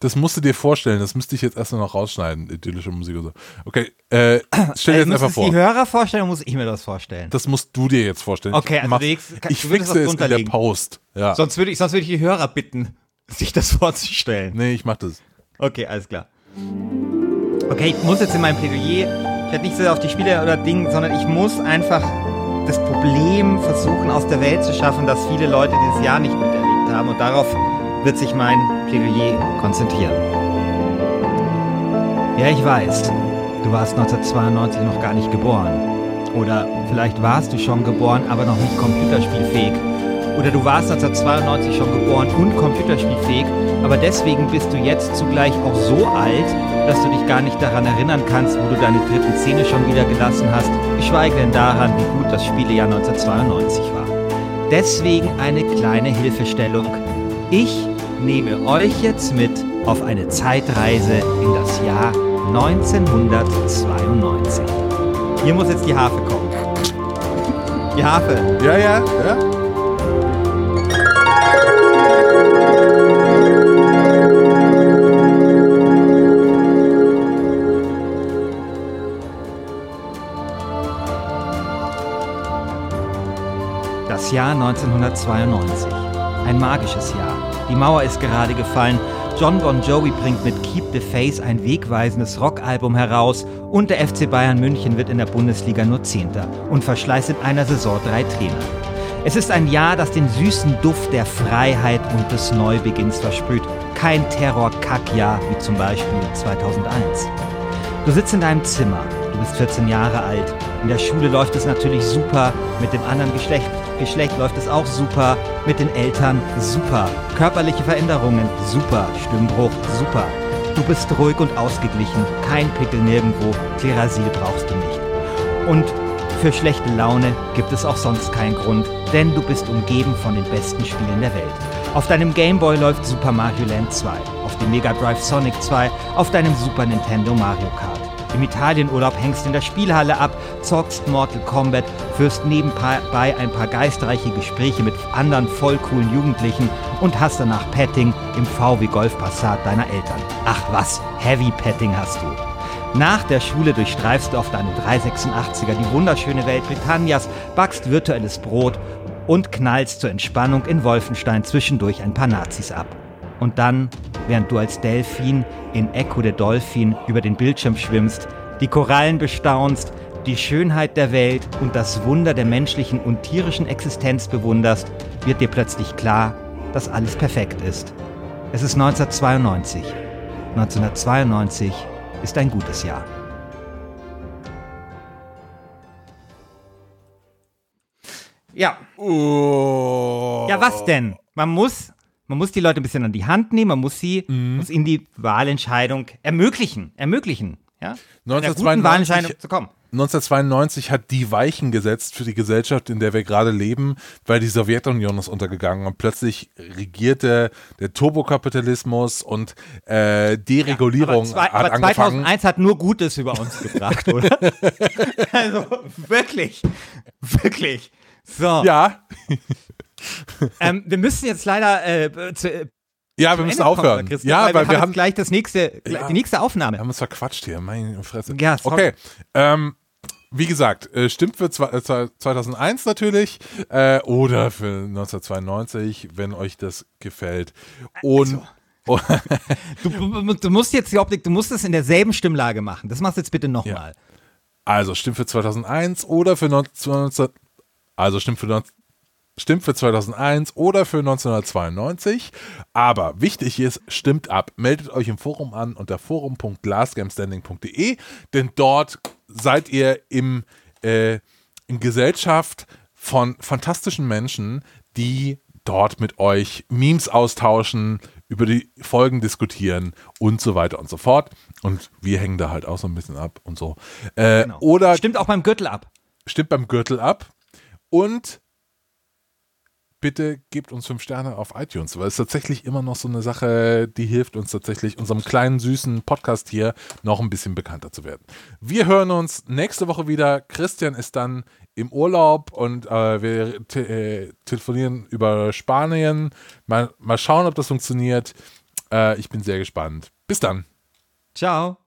das musst du dir vorstellen. Das müsste ich jetzt erst noch rausschneiden, idyllische Musik und so. Okay, äh, stell dir Äh, jetzt einfach vor. die Hörer vorstellen oder muss ich mir das vorstellen? Das musst du dir jetzt vorstellen. Okay, ich also mach- du legst- ich fixe es in der. Post. Ja. Sonst würde ich, sonst würde ich die Hörer bitten, sich das vorzustellen. Nee, ich mach das. Okay, alles klar. Okay, ich muss jetzt in meinem Plädoyer, ich hätte nicht so auf die Spiele oder Ding, sondern ich muss einfach das Problem versuchen aus der Welt zu schaffen, das viele Leute dieses Jahr nicht miterlebt haben. Und darauf wird sich mein Plädoyer konzentrieren. Ja, ich weiß, du warst 1992 noch gar nicht geboren. Oder vielleicht warst du schon geboren, aber noch nicht computerspielfähig. Oder du warst 1992 schon geboren und computerspielfähig, aber deswegen bist du jetzt zugleich auch so alt, dass du dich gar nicht daran erinnern kannst, wo du deine dritten Zähne schon wieder gelassen hast, geschweige denn daran, wie gut das Spielejahr 1992 war. Deswegen eine kleine Hilfestellung. Ich nehme euch jetzt mit auf eine Zeitreise in das Jahr 1992. Hier muss jetzt die Harfe kommen. Die Harfe. Ja, ja, ja. Das Jahr 1992. Ein magisches Jahr. Die Mauer ist gerade gefallen. John Bon Jovi bringt mit Keep the Face ein wegweisendes Rockalbum heraus und der FC Bayern München wird in der Bundesliga nur Zehnter und verschleißt in einer Saison drei Trainer. Es ist ein Jahr, das den süßen Duft der Freiheit und des Neubeginns versprüht. Kein Terror-Kackjahr wie zum Beispiel 2001. Du sitzt in deinem Zimmer, du bist 14 Jahre alt. In der Schule läuft es natürlich super, mit dem anderen Geschlecht, Geschlecht läuft es auch super, mit den Eltern super. Körperliche Veränderungen super, Stimmbruch super. Du bist ruhig und ausgeglichen, kein Pickel nirgendwo, Klerasil brauchst du nicht. Und Für schlechte Laune gibt es auch sonst keinen Grund, denn du bist umgeben von den besten Spielen der Welt. Auf deinem Game Boy läuft Super Mario Land 2, auf dem Mega Drive Sonic 2, auf deinem Super Nintendo Mario Kart. Im Italienurlaub hängst in der Spielhalle ab, zockst Mortal Kombat, führst nebenbei ein paar geistreiche Gespräche mit anderen voll coolen Jugendlichen und hast danach Petting im VW Golf Passat deiner Eltern. Ach was, Heavy Petting hast du. Nach der Schule durchstreifst du auf deinem 386er die wunderschöne Welt Britannias, backst virtuelles Brot und knallst zur Entspannung in Wolfenstein zwischendurch ein paar Nazis ab. Und dann, während du als Delfin in Echo der Dolphin über den Bildschirm schwimmst, die Korallen bestaunst, die Schönheit der Welt und das Wunder der menschlichen und tierischen Existenz bewunderst, wird dir plötzlich klar, dass alles perfekt ist. Es ist 1992. 1992 ist ein gutes Jahr. Ja. Oh. Ja, was denn? Man muss, man muss die Leute ein bisschen an die Hand nehmen, man muss sie, Mhm. muss ihnen die Wahlentscheidung ermöglichen, ermöglichen, ja? Einer guten 1992 Wahlentscheidung zu kommen. 1992 hat die Weichen gesetzt für die Gesellschaft, in der wir gerade leben, weil die Sowjetunion ist untergegangen und plötzlich regierte der Turbokapitalismus und äh, Deregulierung aber, zwei, hat aber angefangen. 2001 hat nur Gutes über uns gebracht, oder? also wirklich, wirklich. So, Ja, ähm, wir müssen jetzt leider äh, zu, äh, ja, wir müssen Ende kommen, aufhören. Christoph, ja, weil, weil wir haben haben, gleich das nächste, Ja. die nächste Aufnahme. wir haben uns verquatscht hier, meine Fresse. Ja, sorry. okay, ähm, wie gesagt, äh, stimmt für zwei- äh, 2001 natürlich äh, oder für 1992, wenn euch das gefällt. Und Also. Du, du musst jetzt die Optik, du musst es in derselben Stimmlage machen. Das machst du jetzt bitte nochmal. Also stimmt für 2001 oder für 19, also stimmt für 19 Stimmt für 2001 oder für 1992. Aber wichtig ist, stimmt ab. Meldet euch im Forum an unter forum.lastgamestanding.de, denn dort seid ihr im, äh, in Gesellschaft von fantastischen Menschen, die dort mit euch Memes austauschen, über die Folgen diskutieren und so weiter und so fort. Und wir hängen da halt auch so ein bisschen ab und so. Äh, Genau. Oder Stimmt auch beim Gürtel ab. stimmt beim Gürtel ab und bitte gebt uns fünf Sterne auf iTunes, weil es tatsächlich immer noch so eine Sache, die hilft uns tatsächlich, unserem kleinen süßen Podcast hier noch ein bisschen bekannter zu werden. Wir hören uns nächste Woche wieder. Christian ist dann im Urlaub und äh, wir te äh, telefonieren über Spanien. Mal, mal schauen, ob das funktioniert. Äh, ich bin sehr gespannt. Bis dann. Ciao.